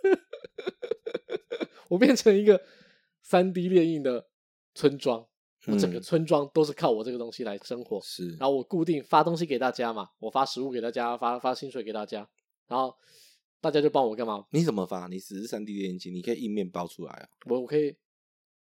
S2: 我变成一个三 D 列印的村庄，我整个村庄都是靠我这个东西来生活，是，然后我固定发东西给大家嘛，我发食物给大家，发发薪水给大家，然后。大家就帮我干嘛？
S1: 你怎么发？你只是三 D 列印机，你可以硬面包出来啊。
S2: 我我可以，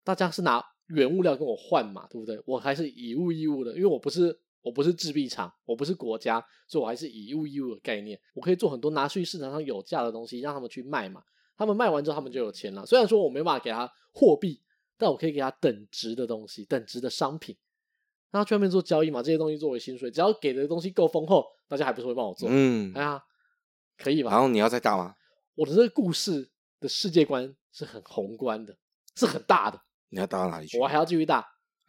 S2: 大家是拿原物料跟我换嘛，对不对？我还是以物易物的，因为我不是我不是制币厂，我不是国家，所以我还是以物易物的概念。我可以做很多拿去市场上有价的东西，让他们去卖嘛。他们卖完之后，他们就有钱了。虽然说我没办法给他货币，但我可以给他等值的东西，等值的商品，那他去外面做交易嘛。这些东西作为薪水，只要给的东西够丰厚，大家还不是会帮我做？嗯，哎呀。可以吧？
S1: 然后你要再大吗？
S2: 我的这个故事的世界观是很宏观的，是很大的。
S1: 你要大到哪里去？
S2: 我还要继续大。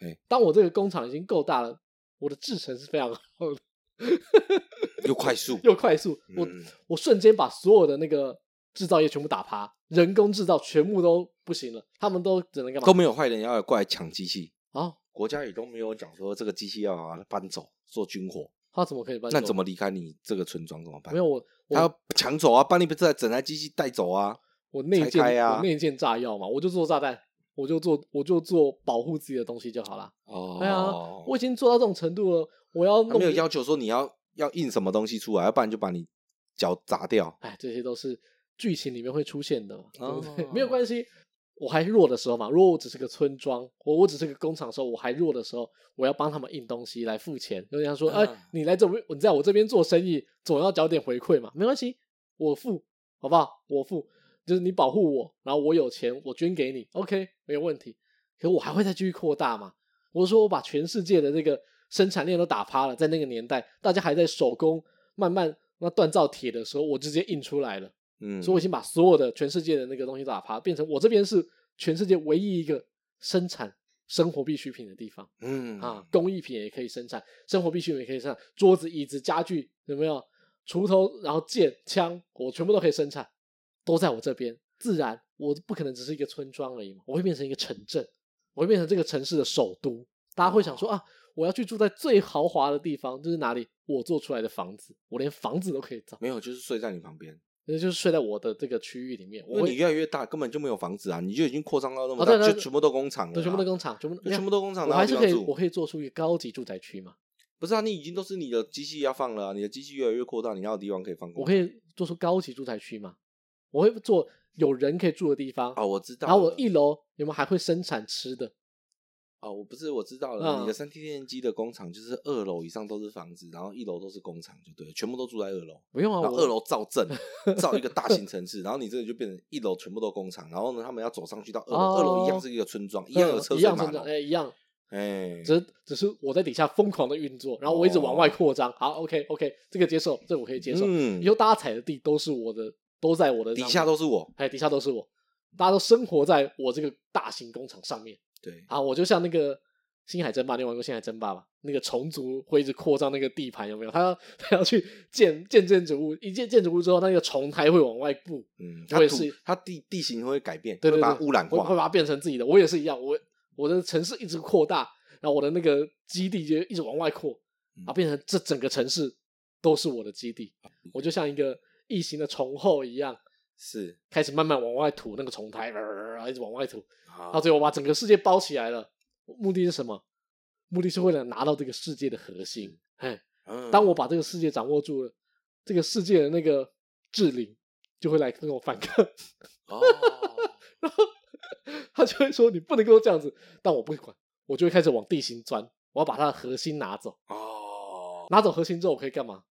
S2: 哎当我这个工厂已经够大了，我的制程是非常好的，
S1: 又快速
S2: 又快速。我、嗯、我瞬间把所有的那个制造业全部打趴，人工制造全部都不行了，他们都只能干嘛？
S1: 都没有坏人要过来抢机器啊！哦、国家也都没有讲说这个机器要把它搬走做军火。
S2: 他怎么可以搬？
S1: 那怎么离开你这个村庄怎么办？
S2: 没有我，
S1: 他要抢走啊，把你这整台机器带走啊！
S2: 我内建
S1: 啊，
S2: 内建炸药嘛，我就做炸弹，我就做我就做保护自己的东西就好了。哦，对啊，我已经做到这种程度了，我要
S1: 没有要求说你要要印什么东西出来，要不然就把你脚砸掉。
S2: 哎，这些都是剧情里面会出现的，对不对？没有关系。我还弱的时候嘛，如果我只是个村庄，我我只是个工厂的时候，我还弱的时候，我要帮他们印东西来付钱。就像说，哎、呃，你来这边，你在我这边做生意，总要交点回馈嘛。没关系，我付，好不好？我付，就是你保护我，然后我有钱，我捐给你，OK，没有问题。可我还会再继续扩大嘛？我说我把全世界的这个生产链都打趴了，在那个年代，大家还在手工慢慢那锻造铁的时候，我直接印出来了。嗯，所以我已经把所有的全世界的那个东西都打趴，变成我这边是全世界唯一一个生产生活必需品的地方。嗯啊，工艺品也可以生产，生活必需品也可以生产，桌子、椅子、家具有没有？锄头，然后剑、枪，我全部都可以生产，都在我这边。自然，我不可能只是一个村庄而已嘛，我会变成一个城镇，我会变成这个城市的首都。大家会想说啊，我要去住在最豪华的地方，就是哪里？我做出来的房子，我连房子都可以造。
S1: 没有，就是睡在你旁边。
S2: 那就是睡在我的这个区域里面。
S1: 因为你越来越大，根本就没有房子啊！你就已经扩张到那么大，就全部都工厂了。
S2: 对，全部都工厂，全部
S1: 全部都工厂。
S2: 我还是可以，我可以做出一个高级住宅区嘛？
S1: 不是啊，你已经都是你的机器要放了，你的机器越来越扩大，你要有地方可以放。
S2: 我可以做出高级住宅区嘛？我会做有人可以住的地方。
S1: 哦，我知道。
S2: 然后我一楼有没有还会生产吃的？
S1: 哦，我不是，我知道了。你的三 D 电机的工厂就是二楼以上都是房子，然后一楼都是工厂，就对，全部都住在二楼。
S2: 不用啊，
S1: 二楼造镇，造一个大型城市，然后你这里就变成一楼全部都工厂，然后呢，他们要走上去到二楼，二楼一样是一个村庄，一样有车水马龙，
S2: 哎，一样，哎，只是只是我在底下疯狂的运作，然后我一直往外扩张。好，OK OK，这个接受，这我可以接受。以后大家踩的地都是我的，都在我的
S1: 底下都是我，
S2: 哎，底下都是我，大家都生活在我这个大型工厂上面。
S1: 对，
S2: 啊，我就像那个。星海争霸，你玩过星海争霸吗？那个虫族会一直扩张那个地盘，有没有？他要他要去建建建筑物，一建建筑物之后，那个虫还会往外布。嗯，它也是，
S1: 它地地形会改变，
S2: 对对对，
S1: 把它污染化，
S2: 会把它变成自己的。我也是一样，我我的城市一直扩大，然后我的那个基地就一直往外扩，啊，变成这整个城市都是我的基地。我就像一个异形的虫后一样，
S1: 是
S2: 开始慢慢往外吐那个虫胎，一直往外吐，然后最后我把整个世界包起来了。目的是什么？目的是为了拿到这个世界的核心。哎，当我把这个世界掌握住了，这个世界的那个智灵就会来跟我反抗。哦，然后他就会说：“你不能跟我这样子。”但我不会管，我就会开始往地心钻。我要把它的核心拿走。哦，拿走核心之后，我可以干嘛？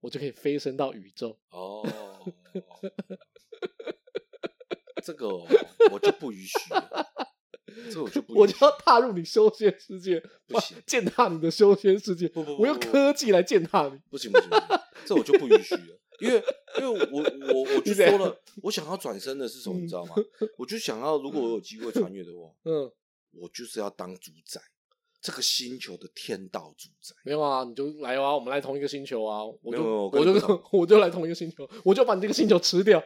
S2: 我就可以飞升到宇宙。哦，
S1: 这个我就不允许。这我就不，
S2: 我就要踏入你修仙世界，不行，践踏你的修仙世界。不不，我用科技来践踏你，
S1: 不行不行，这我就不允许了。因为因为我我我 就说了，我想要转身的是什么，你知道吗？我就想要，如果我有机会穿越的话，嗯，我就是要当主宰，这个星球的天道主宰。
S2: 没有啊，你就来啊，我们来同一个星球啊。我就我就 我就来同一个星球，我就把你这个星球吃掉。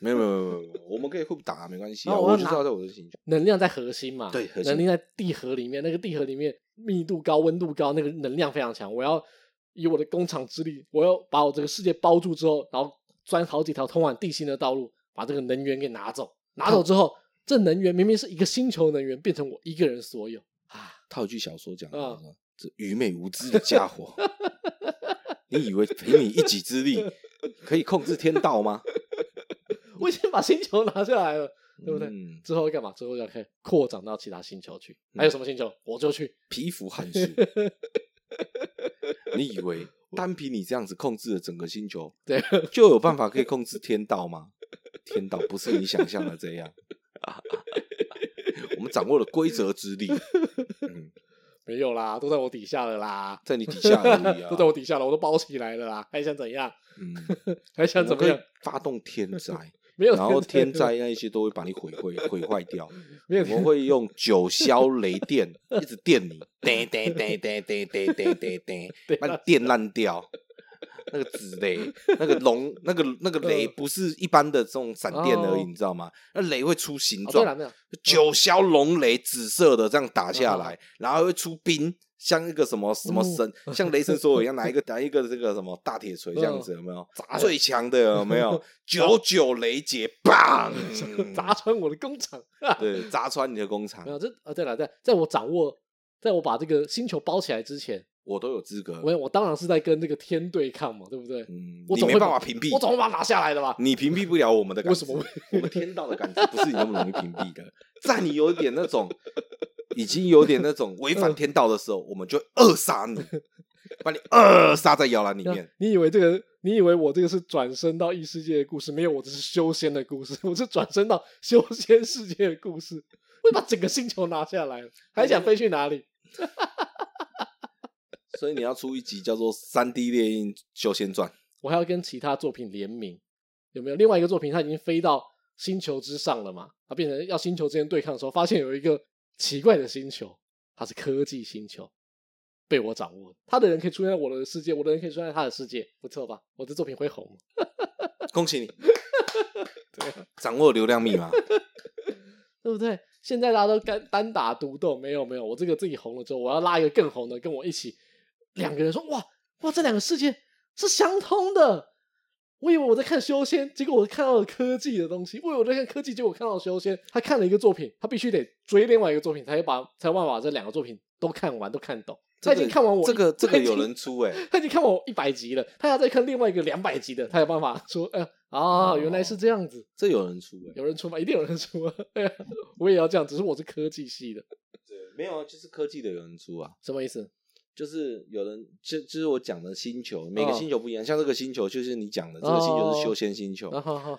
S1: 没有没有没有没有，我们可以互打没关系啊。我就知道在我的星球，
S2: 能量在核心嘛。
S1: 对，
S2: 能量在地核里面，那个地核里面密度高、温度高，那个能量非常强。我要以我的工厂之力，我要把我这个世界包住之后，然后钻好几条通往地心的道路，把这个能源给拿走。拿走之后，这能源明明是一个星球能源，变成我一个人所有啊。
S1: 套一句小说讲的，这愚昧无知的家伙，你以为凭你一己之力 可以控制天道吗？
S2: 我已经把星球拿下来了，对不对？嗯、之后会干嘛？之后要可以扩展到其他星球去。还有什么星球？嗯、我就去
S1: 蚍蜉撼树。你以为单凭你这样子控制了整个星球，对，就有办法可以控制天道吗？天道不是你想象的这样。我们掌握了规则之力。嗯，
S2: 没有啦，都在我底下了啦，
S1: 在你底下而已啊，
S2: 都在我底下了，我都包起来了啦，还想怎样？嗯，还想怎么样？
S1: 发动天灾。
S2: 没有，
S1: 然后天灾那一些都会把你毁毁毁坏掉。没有，我们会用九霄雷电一直电你，电电电电电电电电电，把你电烂掉。那个紫雷，那个龙，那个那个雷不是一般的这种闪电而已，你知道吗？那雷会出形状，九霄龙雷，紫色的这样打下来，然后会出冰，像一个什么什么神，像雷神索尔一样拿一个拿一个这个什么大铁锤这样子，有没有？砸最强的有没有？九九雷劫，砰！
S2: 砸穿我的工厂，
S1: 对，砸穿你的工厂。
S2: 没有这啊，对了，在在我掌握，在我把这个星球包起来之前。
S1: 我都有资格，
S2: 我我当然是在跟那个天对抗嘛，对不对？
S1: 嗯，我没办法屏蔽，
S2: 我总会把它拿下来的吧？
S1: 你屏蔽不了我们的感觉，
S2: 为什么？
S1: 我们天道的感觉不是你那么容易屏蔽的。在你有点那种，已经有点那种违反天道的时候，我们就扼杀你，把你扼杀在摇篮里面。
S2: 你以为这个？你以为我这个是转生到异世界的故事？没有，我这是修仙的故事。我是转生到修仙世界的故事。会把整个星球拿下来，还想飞去哪里？
S1: 所以你要出一集叫做《三 D 猎鹰修仙传》，
S2: 我还要跟其他作品联名，有没有？另外一个作品，它已经飞到星球之上了嘛？它变成要星球之间对抗的时候，发现有一个奇怪的星球，它是科技星球，被我掌握。他的人可以出现在我的世界，我的人可以出现在他的世界，不错吧？我的作品会红，
S1: 恭喜你！对，掌握流量密码，
S2: 对不对？现在大家都单单打独斗，没有没有，我这个自己红了之后，我要拉一个更红的，跟我一起。两个人说：“哇哇，这两个世界是相通的。我以为我在看修仙，结果我看到了科技的东西。我以为我在看科技，结果我看到了修仙。他看了一个作品，他必须得追另外一个作品，才把才有办法把这两个作品都看完，都看懂。他已经看完我
S1: 这个这个有人出哎，
S2: 他已经看完我一百集了，他要再看另外一个两百集的，他有办法说，哎啊，原来是这样子。
S1: 这有人出哎，
S2: 有人出吗？一定有人出啊！我也要这样，只是我是科技系的。
S1: 对，没有啊，就是科技的有人出啊，
S2: 什么意思？”
S1: 就是有人，就就是我讲的星球，每个星球不一样。像这个星球，就是你讲的这个星球是修仙星球。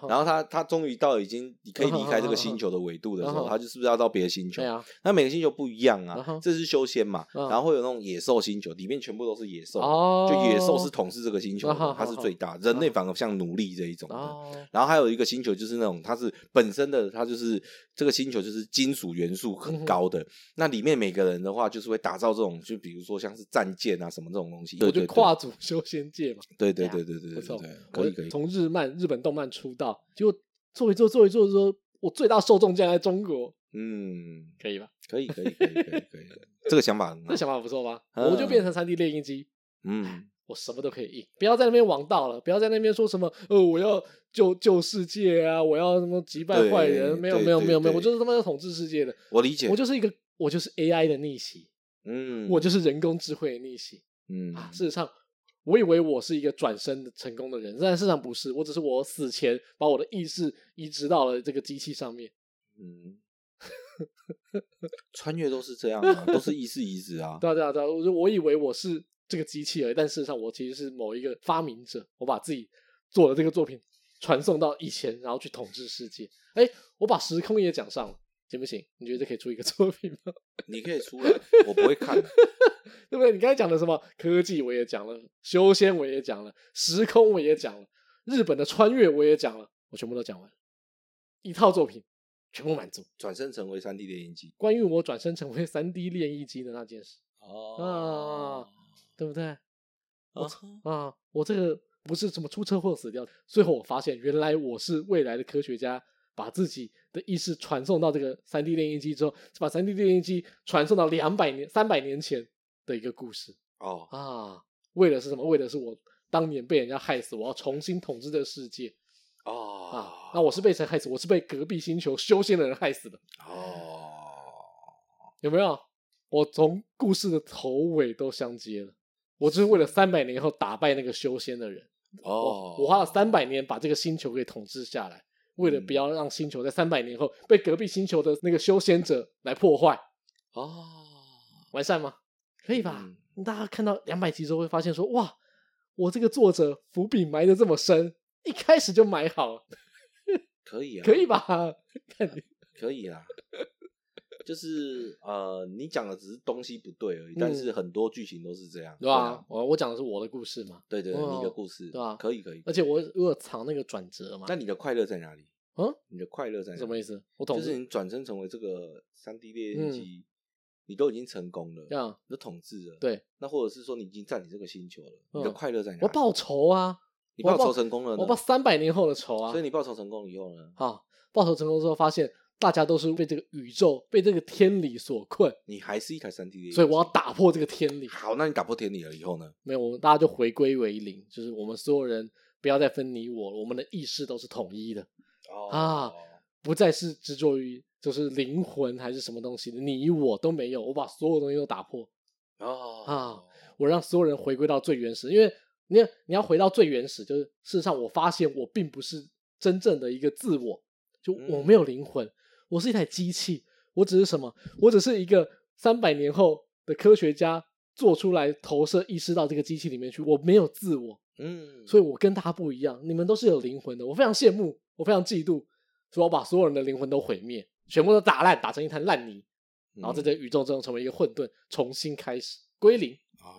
S1: 然后他他终于到已经你可以离开这个星球的纬度的时候，他就是不是要到别的星球？那每个星球不一样啊，这是修仙嘛。然后会有那种野兽星球，里面全部都是野兽，就野兽是统治这个星球的，它是最大，人类反而像奴隶这一种的。然后还有一个星球就是那种它是本身的，它就是这个星球就是金属元素很高的。那里面每个人的话就是会打造这种，就比如说像是。战舰啊，什么这种东西？
S2: 我就跨组修仙界嘛。
S1: 对对对对对，不错，可以可以。
S2: 从日漫、日本动漫出道，结果做一做做一做，说我最大受众竟然在中国。嗯，可以吧？
S1: 可以可以可以可以可以。这个想法，
S2: 这想法不错吧？我就变成三 D 猎鹰机。嗯，我什么都可以印，不要在那边王道了，不要在那边说什么呃，我要救救世界啊，我要什么击败坏人？没有没有没有没有，我就是他妈要统治世界的。
S1: 我理解，
S2: 我就是一个，我就是 AI 的逆袭。嗯，我就是人工智慧的逆袭。嗯啊，事实上，我以为我是一个转身的成功的人，但事实上不是，我只是我死前把我的意识移植到了这个机器上面。嗯，
S1: 穿越都是这样啊，都是意识移植啊。
S2: 对啊，对啊，对啊，我我以为我是这个机器而已，但事实上我其实是某一个发明者，我把自己做的这个作品传送到以前，然后去统治世界。哎，我把时空也讲上了。行不行？你觉得这可以出一个 作品吗？
S1: 你可以出来，我不会看，
S2: 对不对？你刚才讲的什么科技我也讲了，修仙我也讲了，时空我也讲了，日本的穿越我也讲了，我全部都讲完，一套作品全部满足。
S1: 转身成为三 D 列印机，
S2: 关于我转身成为三 D 列印机的那件事哦，啊，对不对？啊啊，我这个不是什么出车祸死掉，最后我发现原来我是未来的科学家。把自己的意识传送到这个三 D 列印机之后，把三 D 列印机传送到两百年、三百年前的一个故事。哦啊，为的是什么？为的是我当年被人家害死，我要重新统治这个世界。哦啊，那我是被谁害死？我是被隔壁星球修仙的人害死的。哦，有没有？我从故事的头尾都相接了。我就是为了三百年后打败那个修仙的人。哦，我花了三百年把这个星球给统治下来。为了不要让星球在三百年后被隔壁星球的那个修仙者来破坏，哦，完善吗？可以吧？嗯、大家看到两百集之后会发现说，哇，我这个作者伏笔埋的这么深，一开始就埋好了，
S1: 可以啊，
S2: 可以吧？看你
S1: 可以啊，就是呃，你讲的只是东西不对而已，嗯、但是很多剧情都是
S2: 这样，对啊、我我讲的是我的故事嘛，
S1: 对对，对，哦、你的故事，对啊？可以可以，
S2: 而且我我有藏那个转折嘛，
S1: 那你的快乐在哪里？嗯，你的快乐在哪？
S2: 什么意思？我
S1: 懂，就是你转身成为这个三 D 猎人机，你都已经成功了，
S2: 这样
S1: 你都统治了，
S2: 对，
S1: 那或者是说你已经占领这个星球了，你的快乐在哪？
S2: 我报仇啊！
S1: 你报仇成功了，
S2: 我报三百年后的仇啊！
S1: 所以你报仇成功以后呢？
S2: 好，报仇成功之后发现。大家都是被这个宇宙、被这个天理所困，
S1: 你还是一台三 D 的，
S2: 所以我要打破这个天理。
S1: 好，那你打破天理了以后呢？
S2: 没有，我们大家就回归为零，就是我们所有人不要再分你我了，我们的意识都是统一的。哦啊，不再是执着于就是灵魂还是什么东西的，你我都没有，我把所有东西都打破。哦啊，我让所有人回归到最原始，因为你你要回到最原始，就是事实上我发现我并不是真正的一个自我，就我没有灵魂。嗯我是一台机器，我只是什么？我只是一个三百年后的科学家做出来投射意识到这个机器里面去。我没有自我，嗯，所以我跟大家不一样。你们都是有灵魂的，我非常羡慕，我非常嫉妒，所以我把所有人的灵魂都毁灭，全部都打烂，打成一滩烂泥，然后在这宇宙中成为一个混沌，重新开始归零。哦，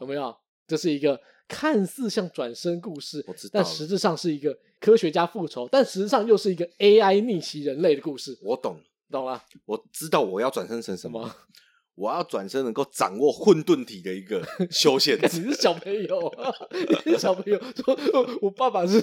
S2: 有没有？这是一个看似像转生故事，但实质上是一个。科学家复仇，但实质上又是一个 AI 逆袭人类的故事。我懂，懂了。
S1: 我知道我要转生成什么？我要转身能够掌握混沌体的一个修仙。
S2: 你是小朋友，你是小朋友说，我爸爸是，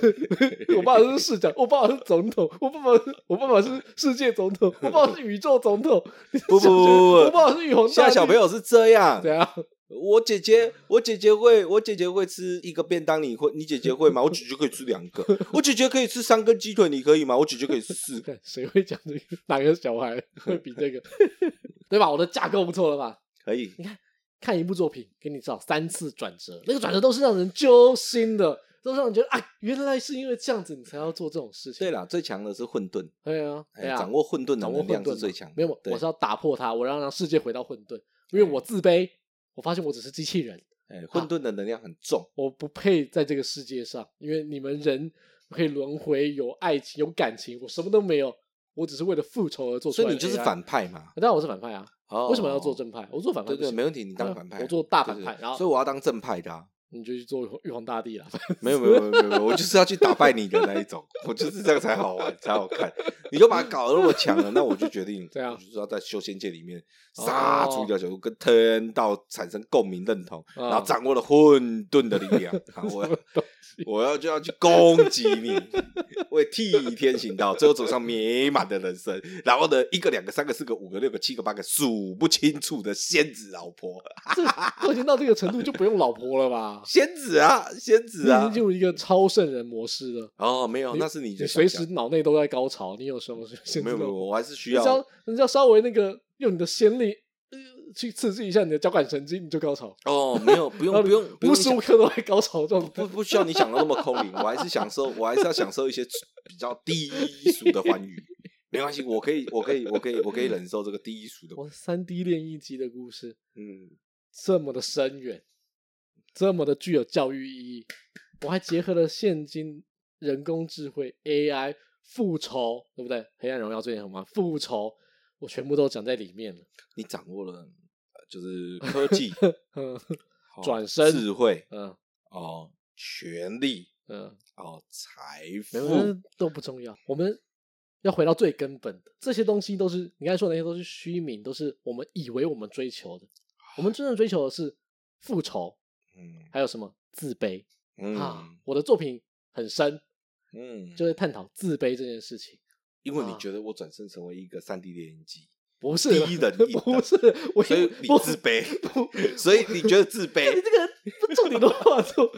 S2: 我爸爸是市长，我爸爸是总统，我爸爸是，我爸爸是世界总统，我爸爸是宇宙总统。
S1: 不不不不，
S2: 我爸爸是玉皇大帝。
S1: 现在小朋友是这样，
S2: 对啊。
S1: 我姐姐，我姐姐会，我姐姐会吃一个便当，你会，你姐姐会吗？我姐姐可以吃两个，我姐姐可以吃三根鸡腿，你可以吗？我姐姐可以吃四个。
S2: 谁会讲这个？哪个小孩会比这个？对吧？我的架构不错了吧？
S1: 可以。
S2: 你看，看一部作品，给你找三次转折，那个转折都是让人揪心的，都是让人觉得啊，原来是因为这样子，你才要做这种事情。
S1: 对啦，最强的是混沌。
S2: 对啊，对啊，
S1: 掌握混沌的能量是最强。
S2: 没有，我是要打破它，我要让世界回到混沌，因为我自卑。我发现我只是机器人，
S1: 哎，混沌的能量很重，
S2: 我不配在这个世界上，因为你们人可以轮回，有爱情，有感情，我什么都没有，我只是为了复仇而做出来。
S1: 所以你就是反派嘛？
S2: 当然我是反派啊！为什么要做正派？我做反派，
S1: 对对，没问题，你当反派，
S2: 我做大反派，然后
S1: 所以我要当正派的啊。
S2: 你就去做玉皇大帝了？
S1: 没有没有没有没有，我就是要去打败你的那一种，我就是这样才好玩才好看。你就把它搞得那么强了，那我就决定，这样就是要在修仙界里面杀出一条小路，跟天道产生共鸣认同，然后掌握了混沌的力量，然后我要 我要就要去攻击你，为替天行道，最后走上美满的人生。然后呢，一个两个三个四个五个六个七个八个数不清楚的仙子老婆，
S2: 这都已经到这个程度，就不用老婆了吧？
S1: 仙子啊，仙子啊，
S2: 已经进入一个超圣人模式了。
S1: 哦，没有，那是你，
S2: 你随时脑内都在高潮。你有什么？
S1: 没有没有，我还是需要。
S2: 你要，你要稍微那个用你的仙力，呃，去刺激一下你的交感神经，你就高潮。
S1: 哦，没有，不用不用，
S2: 无时无刻都在高潮状态。
S1: 不不需要你想的那么空灵，我还是享受，我还是要享受一些比较低俗的欢愉。没关系，我可以，我可以，我可以，我可以忍受这个低俗的。
S2: 我三 D 炼一机的故事，嗯，这么的深远。这么的具有教育意义，我还结合了现今人工智慧 AI 复仇，对不对？黑暗荣耀最近很忙，复仇我全部都讲在里面了。
S1: 你掌握了，就是科技，
S2: 嗯，转身
S1: 智慧，嗯，哦，权力，嗯，哦，财富
S2: 都不重要，我们要回到最根本的，这些东西都是你刚才说的那些都是虚名，都是我们以为我们追求的，我们真正追求的是复仇。嗯，还有什么自卑？嗯啊，我的作品很深，嗯，就会探讨自卑这件事情。
S1: 因为你觉得我转身成为一个三 D 列印机，
S2: 不是
S1: 第一人，
S2: 不是，
S1: 所以你自卑，所以你觉得自卑？
S2: 你这个 重点都画错，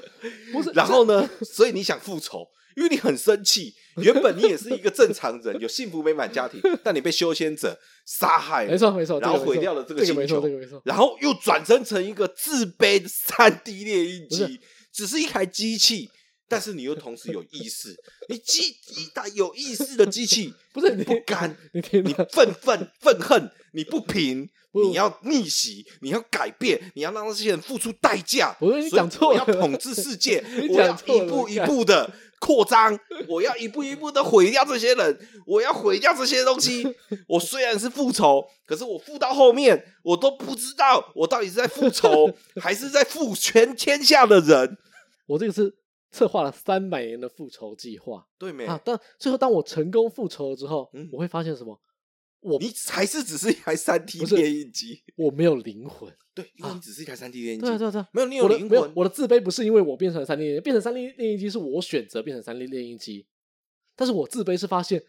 S2: 不是。
S1: 然后呢？所以你想复仇？因为你很生气，原本你也是一个正常人，有幸福美满家庭，但你被修仙者杀害，
S2: 没错没错，
S1: 然后毁掉了这个星球，
S2: 这个没错，
S1: 然后又转生成一个自卑的三 D 猎鹰机，只是一台机器，但是你又同时有意识，你机一台有意识的机器，
S2: 不是
S1: 你不甘，你你愤愤愤恨，你不平，你要逆袭，你要改变，你要让那些人付出代价，
S2: 不是你讲错了，
S1: 我要统治世界，我要一步一步的。扩张，我要一步一步的毁掉这些人，我要毁掉这些东西。我虽然是复仇，可是我复到后面，我都不知道我到底是在复仇，还是在复全天下的人。
S2: 我这个是策划了三百年的复仇计划，
S1: 对没？
S2: 啊，但最后当我成功复仇了之后，嗯，我会发现什么？我
S1: 你还是只是一台三 D 列印机，
S2: 我没有灵魂。
S1: 对，因为你只是一台三 D 列印机。
S2: 对对对，
S1: 没有你有灵魂。
S2: 我的自卑不是因为我变成了三 D 变成三 D 列印机是我选择变成三 D 列印机，但是我自卑是发现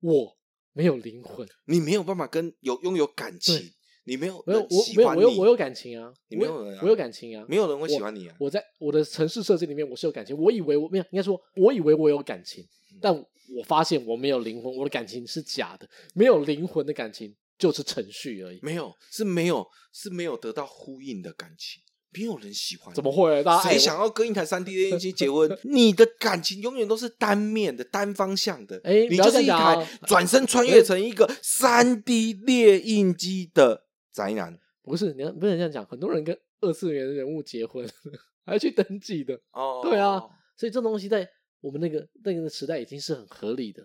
S2: 我没有灵魂，
S1: 你没有办法跟有拥有感情。你没有，
S2: 没有，我没有，我有，我有感情啊！
S1: 你没有人，啊
S2: 我有感情啊！
S1: 没有人会喜欢你啊！
S2: 我在我的城市设计里面，我是有感情。我以为我没有，应该说，我以为我有感情，但我发现我没有灵魂，我的感情是假的，没有灵魂的感情就是程序而已。
S1: 没有，是没有，是没有得到呼应的感情，没有人喜欢。
S2: 怎么会？大家
S1: 谁想要跟一台三 D 列印机结婚？你的感情永远都是单面的、单方向的。哎，你就是一台转身穿越成一个三 D 列印机的宅男。
S2: 不是，你不能这样讲。很多人跟二次元人物结婚，还要去登记的。哦，对啊，所以这东西在我们那个那个时代已经是很合理的。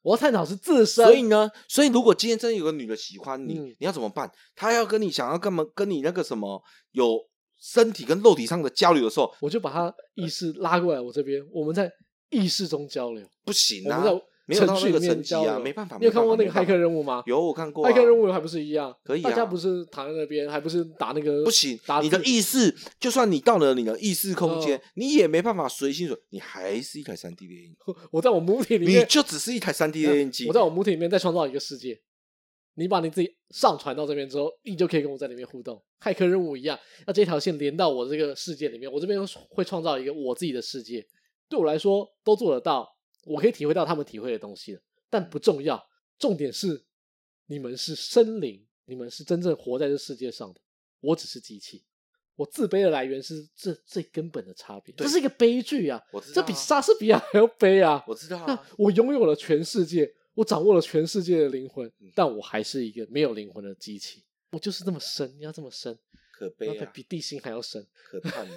S2: 我要探讨是自身。
S1: 所以呢，所以如果今天真的有个女的喜欢你，嗯、你要怎么办？她要跟你想要干嘛？跟你那个什么有身体跟肉体上的交流的时候，
S2: 我就把她意识拉过来我这边，我们在意识中交流。
S1: 不行啊。没有到那个成绩啊，没办法。
S2: 你有看过那个骇客任务吗？
S1: 有，我看过。
S2: 骇客任务还不是一样？
S1: 可以啊。
S2: 大家不是躺在那边，还不是打那个？
S1: 不行，打你的意识，就算你到了你的意识空间，你也没办法随心所，你还是一台三 D 列印。
S2: 我在我母体里面，
S1: 你就只是一台三 D 列印机。
S2: 我在我母体里面再创造一个世界，你把你自己上传到这边之后，你就可以跟我在里面互动。骇客任务一样，那这条线连到我这个世界里面，我这边会创造一个我自己的世界。对我来说，都做得到，我可以体会到他们体会的东西了。但不重要，重点是你们是生灵，你们是真正活在这世界上的。我只是机器，我自卑的来源是这最根本的差别。这是一个悲剧啊！我知道啊，这比莎士比亚还要悲啊！
S1: 我知道啊。
S2: 那我拥有了全世界，我掌握了全世界的灵魂，但我还是一个没有灵魂的机器。我就是这么深，你要这么深，
S1: 可悲啊！
S2: 比地心还要深，
S1: 可叹啊！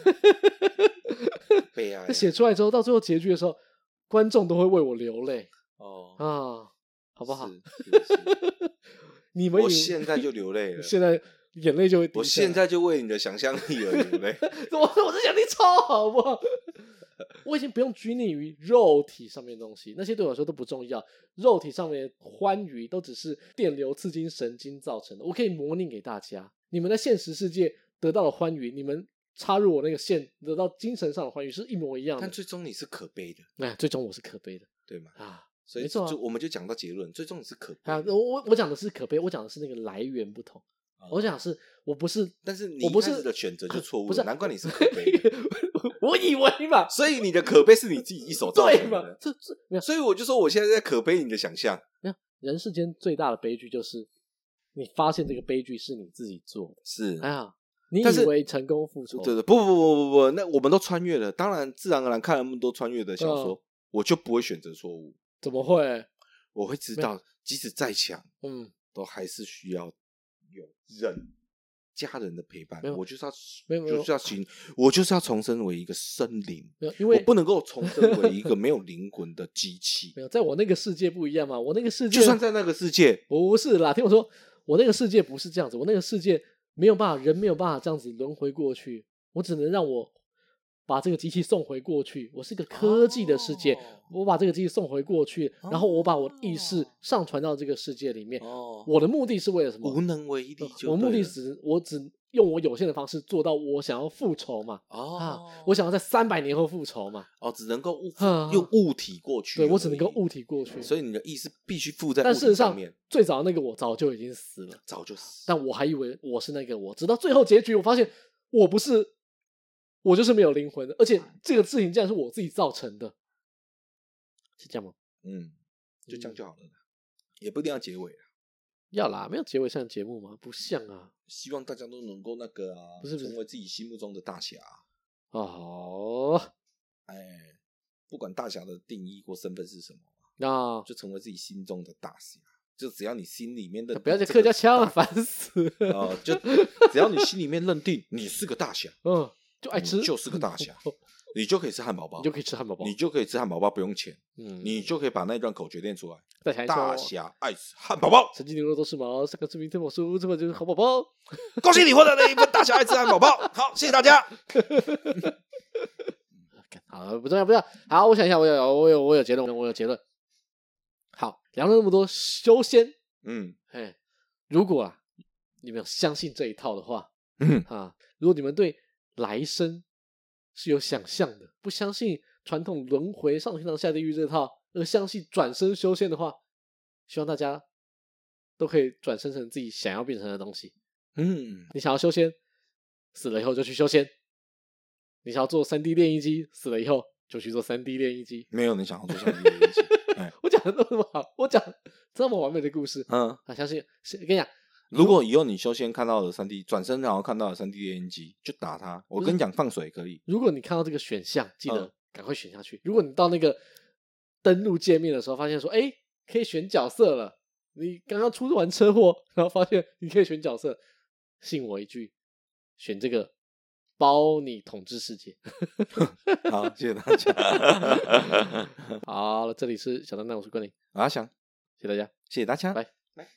S1: 悲哀。
S2: 那写出来之后，到最后结局的时候，观众都会为我流泪。哦啊，好不好？你们
S1: 我现在就流泪了，
S2: 现在眼泪就会。
S1: 我现在就为你的想象力而流泪。
S2: 我我的想象力超好，好不好？我已经不用拘泥于肉体上面的东西，那些对我来说都不重要。肉体上面的欢愉都只是电流刺激神经造成的。我可以模拟给大家，你们在现实世界得到了欢愉，你们插入我那个线得到精神上的欢愉是一模一样的。
S1: 但最终你是可悲的，
S2: 哎，最终我是可悲的，
S1: 对吗？
S2: 啊。
S1: 所以就我们就讲到结论，最终是可悲。
S2: 啊，我我我讲的是可悲，我讲的是那个来源不同。我讲的是我不是，
S1: 但是你开始的选择就错误，
S2: 不是？
S1: 难怪你是可悲。
S2: 我以为嘛，
S1: 所以你的可悲是你自己一手造成的。这这，所以我就说我现在在可悲你的想象。
S2: 没有，人世间最大的悲剧就是你发现这个悲剧是你自己做的。
S1: 是，
S2: 哎呀，你以为成功复仇？
S1: 对对，不不不不不不，那我们都穿越了，当然自然而然看了那么多穿越的小说，我就不会选择错误。
S2: 怎么会？
S1: 我会知道，即使再强，嗯，都还是需要有人、家人的陪伴。我就是要，没有，就是要行，我就是要重生为一个生灵。因为我不能够重生为一个没有灵魂的机器。
S2: 没有，在我那个世界不一样嘛。我那个世界，
S1: 就算在那个世界，
S2: 不是啦。听我说，我那个世界不是这样子。我那个世界没有办法，人没有办法这样子轮回过去。我只能让我。把这个机器送回过去，我是个科技的世界。我把这个机器送回过去，然后我把我的意识上传到这个世界里面。我的目的是为了什么？
S1: 无能为力。
S2: 我目的只我只用我有限的方式做到我想要复仇嘛。啊，我想要在三百年后复仇嘛。
S1: 哦，只能够物用物体过去。
S2: 对，我只能够物体过去。
S1: 所以你的意识必须附在。
S2: 但事实上，最早那个我早就已经死了，
S1: 早就死。
S2: 但我还以为我是那个我，直到最后结局，我发现我不是。我就是没有灵魂的，而且这个事情竟然是我自己造成的，是这样吗？
S1: 嗯，就这样就好了，也不一定要结尾啊。
S2: 要啦，没有结尾像节目吗？不像啊。
S1: 希望大家都能够那个啊，不是成为自己心目中的大侠。
S2: 哦，
S1: 哎，不管大侠的定义或身份是什么，那就成为自己心中的大侠。就只要你心里面的
S2: 不要再客家腔了，烦死
S1: 了。就只要你心里面认定你是个大侠，嗯。
S2: 就爱吃，
S1: 就是个大侠，你就可以吃汉堡包，
S2: 你就可以吃汉堡包，
S1: 你就可以吃汉堡包不用钱，嗯，你就可以把那段口诀念出来。大侠爱吃汉堡包，
S2: 曾经牛肉都是毛，三个字名特宝书，这本就是好宝宝。
S1: 恭喜你获得了一份大侠爱吃汉堡包，好，谢谢大家。
S2: 好，不重要，不重要。好，我想一下，我有，我有，我有结论，我有结论。好，聊了那么多修仙嗯，嘿，如果啊，你们有相信这一套的话，嗯啊，如果你们对来生是有想象的，不相信传统轮回、上天堂、下地狱这套，而相信转生修仙的话，希望大家都可以转生成自己想要变成的东西。嗯，你想要修仙，死了以后就去修仙；你想要做三 D 练衣机，死了以后就去做三 D 练衣机。
S1: 没有你想要做三 D 练衣机。
S2: 我讲的那么好，我讲这么完美的故事，嗯，啊，相信，跟你讲，
S1: 如果以后你修仙看到了三 D 转身，然后看到了三 D 练印机，就打他。我跟你讲，放水可以。
S2: 如果你看到这个选项，记得赶快选下去。如果你到那个登录界面的时候，发现说，哎，可以选角色了，你刚刚出完车祸，然后发现你可以选角色。信我一句，选这个包你统治世界。
S1: 好，谢谢大家。
S2: 好了，这里是小丹丹，我是关林，
S1: 阿翔，
S2: 谢谢大家，
S1: 谢谢大家，
S2: 拜。